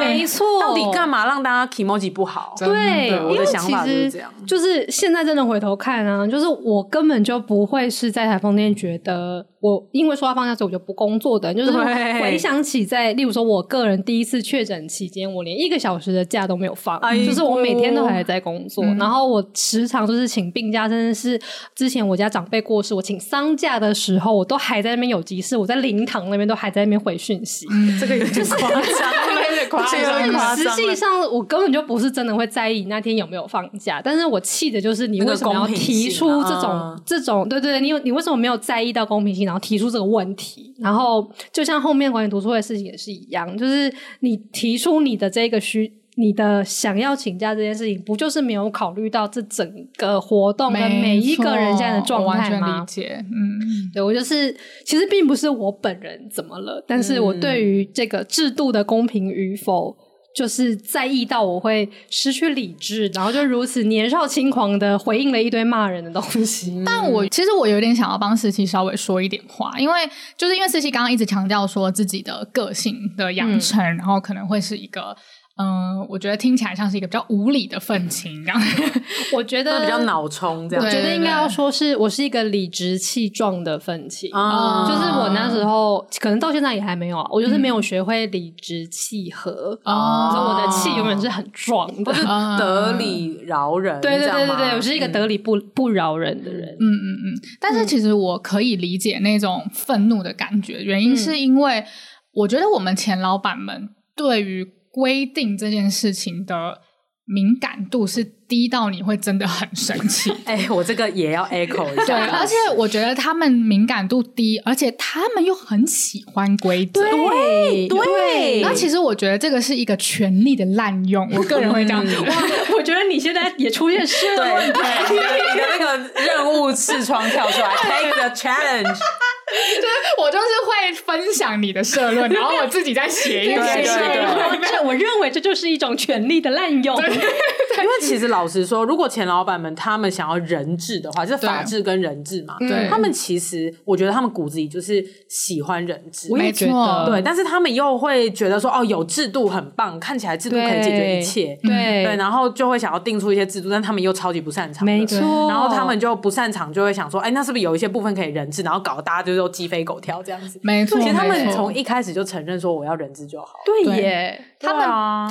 没错，到底干嘛让大家 kimoji 不好？对，对，我的想法就是这样。就是现在真的回头看啊，就是我根本就不会是在台风天觉得我因为说要放假，所以我就不工作的。就是回想起在，例如说我个人第一次确诊期间，我连一个小时的假都没有放，哎、就是我每天都还在工作，嗯、然后我时常就是请病假，甚至是之前我家长辈过世，我请丧假的时候，我都还在那边有急事，我在灵堂那边都还在那边回讯息。嗯、这个有点夸张，有 点夸张。实际上我根本就不是真的会在意那天有没有放假，但是我气的就是你为什么要提出这种、啊、这种？对对对，你你为什么没有在意到公平性，然后提出这个问题？然后就像后面管理读书会的事情也是一样，就是你提出你的这个需，你的想要请假这件事情，不就是没有考虑到这整个活动跟每一个人现在的状态吗？我完全理解，嗯，对，我就是其实并不是我本人怎么了，但是我对于这个制度的公平与否。就是在意到我会失去理智，然后就如此年少轻狂的回应了一堆骂人的东西。但我其实我有点想要帮思琪稍微说一点话，因为就是因为思琪刚刚一直强调说自己的个性的养成，嗯、然后可能会是一个。嗯，我觉得听起来像是一个比较无理的愤青，这样。我觉得比较脑冲，这样。我觉得应该要说是我是一个理直气壮的愤青，嗯、就是我那时候可能到现在也还没有啊，我就是没有学会理直气和，哦、嗯，所以我的气永远是很壮的，嗯、得理饶人。对对对对对，我是一个得理不不饶人的人。嗯嗯嗯。但是其实我可以理解那种愤怒的感觉，原因是因为我觉得我们前老板们对于规定这件事情的敏感度是低到你会真的很生气。哎、欸，我这个也要 echo 一下。对，而且我觉得他们敏感度低，而且他们又很喜欢规则。对对。那其实我觉得这个是一个权力的滥用，我个人会这样子。哇，我觉得你现在也出现社会问题，你的那个任务视窗跳出来，take the challenge。就是我就是会分享你的社论，然后我自己再写一篇社论。这我认为这就是一种权力的滥用。对，因为其实老实说，如果前老板们他们想要人治的话，就是法治跟人治嘛。对，他们其实我觉得他们骨子里就是喜欢人治，没错。对，但是他们又会觉得说，哦，有制度很棒，看起来制度可以解决一切。对对，然后就会想要定出一些制度，但他们又超级不擅长。没错。然后他们就不擅长，就会想说，哎，那是不是有一些部分可以人治？然后搞得大家就。都鸡飞狗跳这样子，没错。其实他们从一开始就承认说我要人质就好。对耶，他们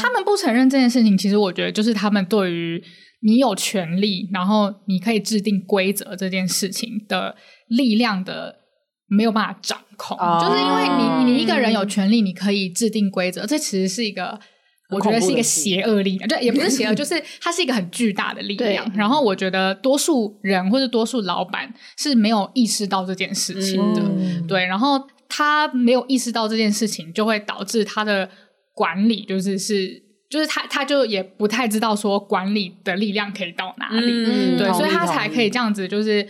他们不承认这件事情，其实我觉得就是他们对于你有权利，然后你可以制定规则这件事情的力量的没有办法掌控，就是因为你你一个人有权利，你可以制定规则，这其实是一个。我觉得是一个邪恶力量，对，也不是邪恶，就是它是一个很巨大的力量。然后我觉得多数人或者多数老板是没有意识到这件事情的，嗯、对。然后他没有意识到这件事情，就会导致他的管理就是是，就是他他就也不太知道说管理的力量可以到哪里，嗯、对，所以他才可以这样子，就是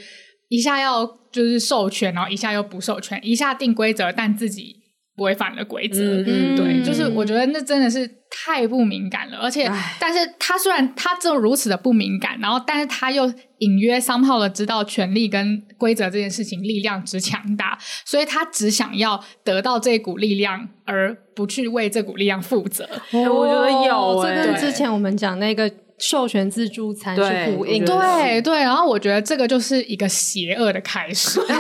一下要就是授权，然后一下又不授权，一下定规则，但自己。违反了规则，嗯、对，就是我觉得那真的是太不敏感了，而且，但是他虽然他这如此的不敏感，然后，但是他又隐约 somehow 的知道权力跟规则这件事情力量之强大，所以他只想要得到这股力量，而不去为这股力量负责。哦、我觉得有、欸，这跟之前我们讲那个授权自助餐是呼应，对对，然后我觉得这个就是一个邪恶的开始。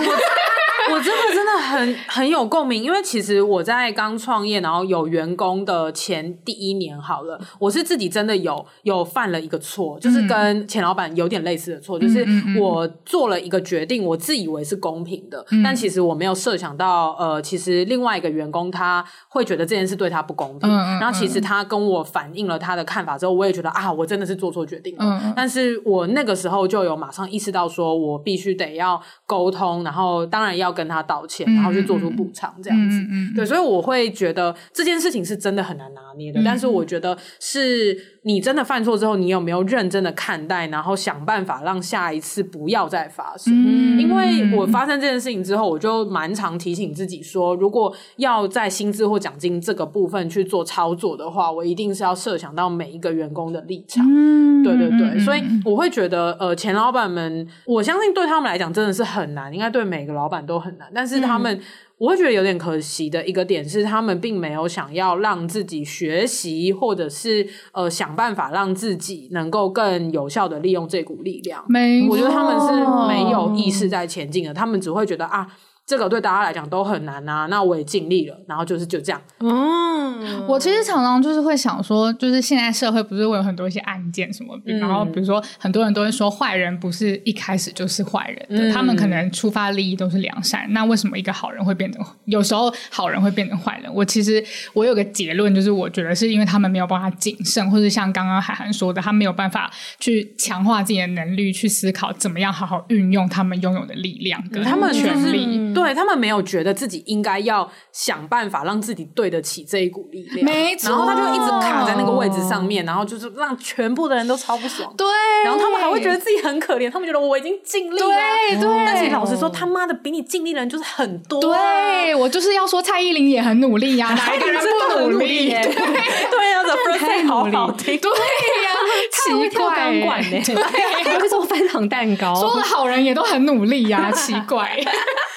我真的真的很很有共鸣，因为其实我在刚创业，然后有员工的前第一年好了，我是自己真的有有犯了一个错，就是跟钱老板有点类似的错，就是我做了一个决定，我自以为是公平的，但其实我没有设想到，呃，其实另外一个员工他会觉得这件事对他不公平，然后其实他跟我反映了他的看法之后，我也觉得啊，我真的是做错决定了，但是我那个时候就有马上意识到，说我必须得要沟通，然后当然要。跟他道歉，然后去做出补偿，这样子，嗯嗯、对，所以我会觉得这件事情是真的很难拿捏的。嗯、但是我觉得是你真的犯错之后，你有没有认真的看待，然后想办法让下一次不要再发生？嗯、因为我发生这件事情之后，我就蛮常提醒自己说，如果要在薪资或奖金这个部分去做操作的话，我一定是要设想到每一个员工的立场。嗯、对对对，所以我会觉得，呃，前老板们，我相信对他们来讲真的是很难，应该对每个老板都。很难，但是他们，嗯、我会觉得有点可惜的一个点是，他们并没有想要让自己学习，或者是呃想办法让自己能够更有效的利用这股力量。没，我觉得他们是没有意识在前进的，他们只会觉得啊。这个对大家来讲都很难啊，那我也尽力了，然后就是就这样。嗯，我其实常常就是会想说，就是现在社会不是会有很多一些案件什么，嗯、然后比如说很多人都会说坏人不是一开始就是坏人的，嗯、他们可能出发利益都是良善。那为什么一个好人会变成有时候好人会变成坏人？我其实我有个结论，就是我觉得是因为他们没有办法谨慎，或者像刚刚海涵说的，他没有办法去强化自己的能力，去思考怎么样好好运用他们拥有的力量跟权力。嗯对，他们没有觉得自己应该要想办法让自己对得起这一股力量，没错，然后他就一直卡在那个位置上面，然后就是让全部的人都超不爽。对，然后他们还会觉得自己很可怜，他们觉得我已经尽力了。对对，但是老实说，他妈的比你尽力的人就是很多。对，我就是要说蔡依林也很努力呀，哪一个人不努力？对对呀，The First 好好听。对呀，奇怪，对，还会做翻糖蛋糕。说的好人也都很努力呀，奇怪。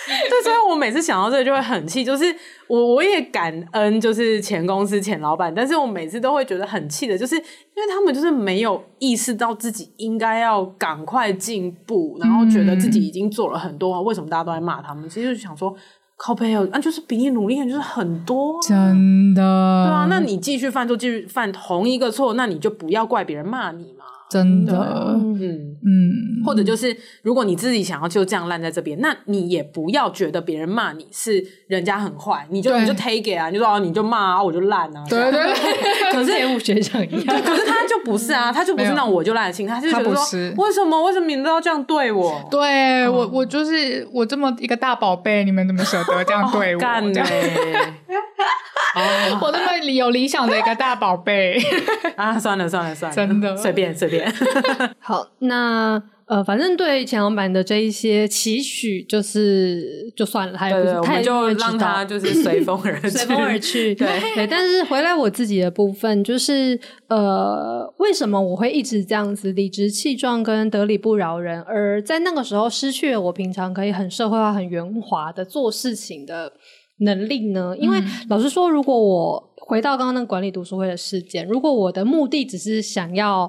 对，所以我每次想到这个就会很气，就是我我也感恩，就是前公司前老板，但是我每次都会觉得很气的，就是因为他们就是没有意识到自己应该要赶快进步，然后觉得自己已经做了很多，为什么大家都在骂他们？其实就想说，靠背哦，那就是比你努力的就是很多，真的，对啊，那你继续犯错，继续犯同一个错，那你就不要怪别人骂你嘛。真的，嗯。嗯，或者就是，如果你自己想要就这样烂在这边，那你也不要觉得别人骂你是人家很坏，你就你就 take it 啊，你就说哦，你就骂啊，我就烂啊，对对。可是业务学长一样，可是他就不是啊，他就不是那种我就烂心，他就觉得说，为什么为什么你们都要这样对我？对我我就是我这么一个大宝贝，你们怎么舍得这样对我？干的。我那么有理想的一个大宝贝。啊！算了算了算了，真的。随便随便。好，那呃，反正对前老板的这一些期许，就是就算了，还有我们就让他就是随风而 去，随风而去。对对，但是回来我自己的部分，就是呃，为什么我会一直这样子理直气壮跟得理不饶人，而在那个时候失去了我平常可以很社会化、很圆滑的做事情的。能力呢？因为老实说，如果我回到刚刚那个管理读书会的事件，如果我的目的只是想要，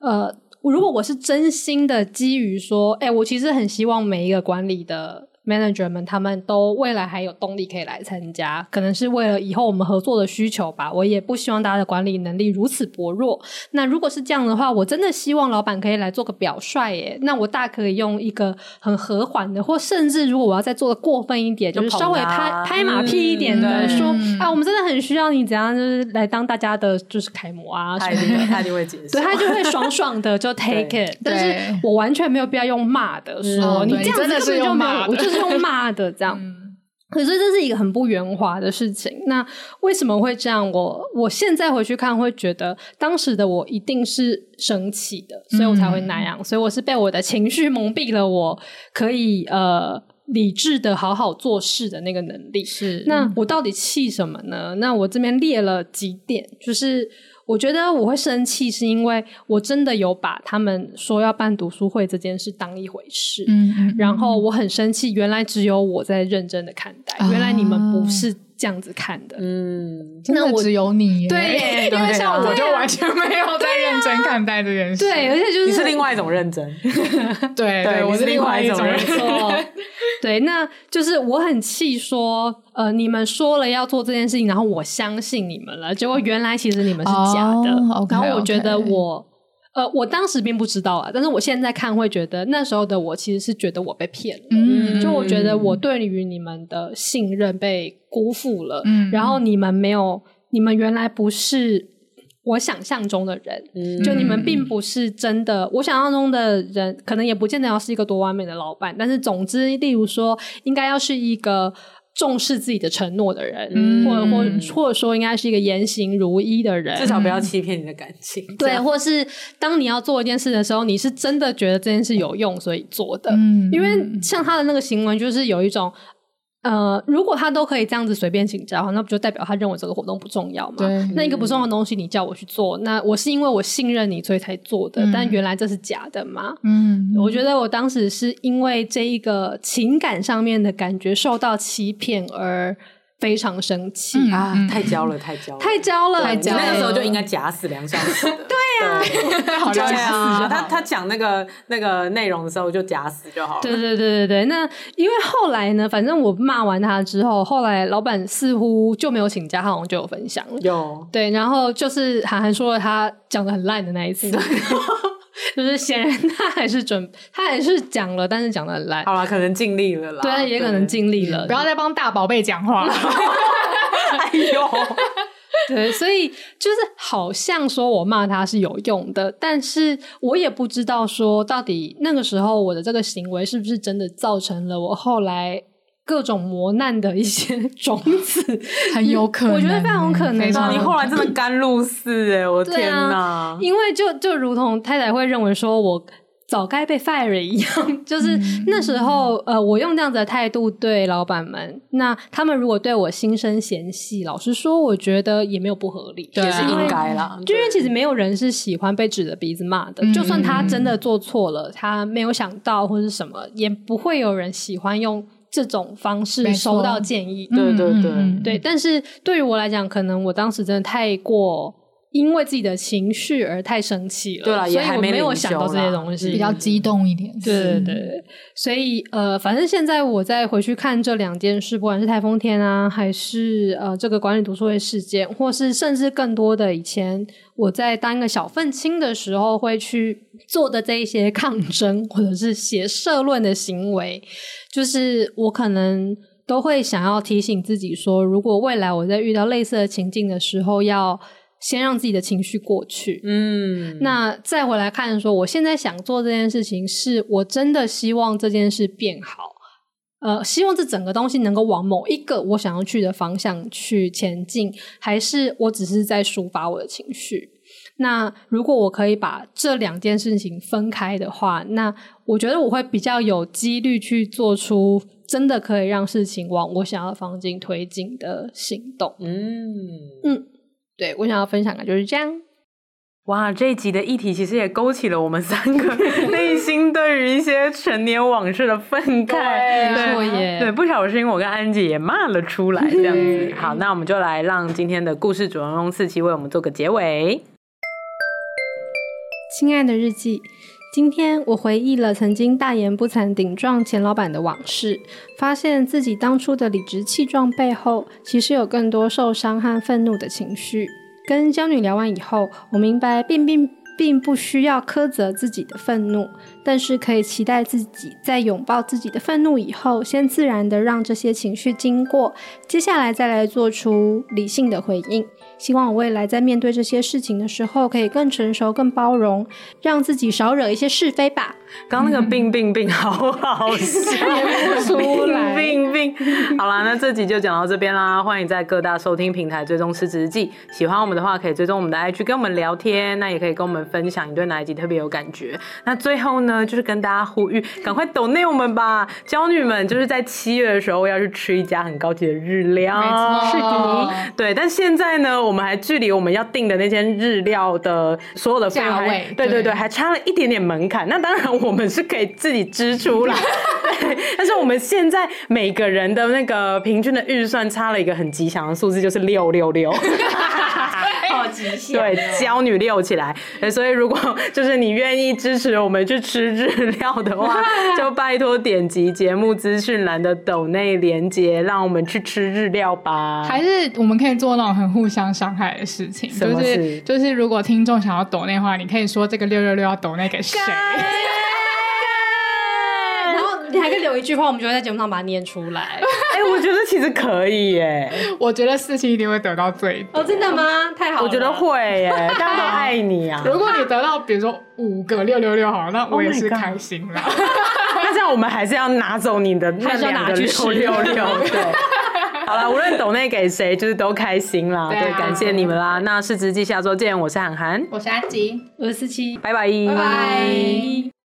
呃，如果我是真心的基于说，哎，我其实很希望每一个管理的。Manager 们，他们都未来还有动力可以来参加，可能是为了以后我们合作的需求吧。我也不希望大家的管理能力如此薄弱。那如果是这样的话，我真的希望老板可以来做个表率耶。那我大可以用一个很和缓的，或甚至如果我要再做的过分一点，就，是稍微拍拍马屁一点的，嗯、说啊，我们真的很需要你怎样，就是来当大家的就是楷模啊什么的。他就会解释，对他就会爽爽的就 take it。但是我完全没有必要用骂的说，嗯、你这样子根本就没有，我就是。用骂的这样，嗯、可是这是一个很不圆滑的事情。那为什么会这样？我我现在回去看，会觉得当时的我一定是生气的，所以我才会那样。嗯、所以我是被我的情绪蒙蔽了，我可以呃理智的好好做事的那个能力。是，那我到底气什么呢？那我这边列了几点，就是。我觉得我会生气，是因为我真的有把他们说要办读书会这件事当一回事，嗯，嗯，然后我很生气，原来只有我在认真的看待，啊、原来你们不是这样子看的，嗯，真的只有你，对，因为像我就完全没有在认真看待这件事，对，而且就是你是另外一种认真，对对，我是另外一种认真。对，那就是我很气，说呃，你们说了要做这件事情，然后我相信你们了，结果原来其实你们是假的。Oh, okay, 然后我觉得我.呃，我当时并不知道啊，但是我现在看会觉得那时候的我其实是觉得我被骗了，嗯，就我觉得我对于你们的信任被辜负了，嗯，然后你们没有，你们原来不是。我想象中的人，嗯、就你们并不是真的。我想象中的人，可能也不见得要是一个多完美的老板，但是总之，例如说，应该要是一个重视自己的承诺的人，嗯、或者或或者说，应该是一个言行如一的人，至少不要欺骗你的感情。对，或是当你要做一件事的时候，你是真的觉得这件事有用，所以做的。嗯、因为像他的那个行为，就是有一种。呃，如果他都可以这样子随便请假的话，那不就代表他认为这个活动不重要吗？那一个不重要的东西，你叫我去做，那我是因为我信任你，所以才做的。嗯、但原来这是假的嘛？嗯，我觉得我当时是因为这一个情感上面的感觉受到欺骗而。非常生气、嗯、啊！太娇了，太娇了，太娇了！你那个时候就应该假死梁孝时。对啊，好假死！他他讲那个那个内容的时候就假死就好了。对对对对对。那因为后来呢，反正我骂完他之后，后来老板似乎就没有请假，他好像就有分享了。有对，然后就是韩寒说了他讲的很烂的那一次。就是显然他还是准，他还是讲了，但是讲的很烂。好了，可能尽力了啦。对，也可能尽力了。不要再帮大宝贝讲话了。哎呦，对，所以就是好像说我骂他是有用的，但是我也不知道说到底那个时候我的这个行为是不是真的造成了我后来。各种磨难的一些种子，很有可能，我觉得非常有可能。你后来真的甘露寺哎，我的天哪！啊、因为就就如同太太会认为说我早该被 fire 一样，就是那时候、嗯、呃，我用这样子的态度对老板们，那他们如果对我心生嫌隙，老实说，我觉得也没有不合理，也是应该啦。因为其实没有人是喜欢被指着鼻子骂的，就算他真的做错了，他没有想到或是什么，也不会有人喜欢用。这种方式收到建议，对对对。对，但是对于我来讲，可能我当时真的太过因为自己的情绪而太生气了，对了，所以我没有想到这些东西，比较激动一点。对对对，所以呃，反正现在我再回去看这两件事，不管是台风天啊，还是呃这个管理读书会事件，或是甚至更多的以前我在当一个小愤青的时候会去做的这一些抗争，或者是写社论的行为。就是我可能都会想要提醒自己说，如果未来我在遇到类似的情境的时候，要先让自己的情绪过去。嗯，那再回来看说，我现在想做这件事情，是我真的希望这件事变好，呃，希望这整个东西能够往某一个我想要去的方向去前进，还是我只是在抒发我的情绪？那如果我可以把这两件事情分开的话，那我觉得我会比较有几率去做出真的可以让事情往我想要的方向推进的行动。嗯嗯，对，我想要分享的就是这样。哇，这一集的议题其实也勾起了我们三个 内心对于一些陈年往事的愤慨。对，对，不小心我跟安姐也骂了出来，这样子。好，那我们就来让今天的故事主人公四期为我们做个结尾。亲爱的日记，今天我回忆了曾经大言不惭顶撞钱老板的往事，发现自己当初的理直气壮背后，其实有更多受伤和愤怒的情绪。跟骄女聊完以后，我明白并并并不需要苛责自己的愤怒，但是可以期待自己在拥抱自己的愤怒以后，先自然的让这些情绪经过，接下来再来做出理性的回应。希望我未来在面对这些事情的时候，可以更成熟、更包容，让自己少惹一些是非吧。刚刚那个病病病，好好笑，出来病病病。好啦，那这集就讲到这边啦。欢迎在各大收听平台追踪失职日记。喜欢我们的话，可以追踪我们的 IG 跟我们聊天。那也可以跟我们分享你对哪一集特别有感觉。那最后呢，就是跟大家呼吁，赶快抖内我们吧。娇女们就是在七月的时候要去吃一家很高级的日料，是的，对。但现在呢，我们还距离我们要订的那间日料的所有的价位，对对对，对，还差了一点点门槛。那当然。我们是可以自己支出来，但是我们现在每个人的那个平均的预算差了一个很吉祥的数字，就是六六六，好吉祥，对，娇女六起来。所以如果就是你愿意支持我们去吃日料的话，就拜托点击节目资讯栏的抖内连接，让我们去吃日料吧。还是我们可以做那种很互相伤害的事情，就是就是如果听众想要抖内的话，你可以说这个六六六要抖内给谁。你还可以留一句话，我们就会在节目上把它念出来。哎、欸，我觉得其实可以耶。我觉得四七一定会得到最多。哦，真的吗？太好了。我觉得会耶，大家都爱你啊。如果你得到，比如说五个六六六，好，那我也是开心了。Oh、那这样我们还是要拿走你的那两个六六六。对。好了，无论抖内给谁，就是都开心啦。对，啊、对，感谢你们啦。那失职日记下周见，我是韩寒，我是安吉，我是四七，拜拜，拜拜。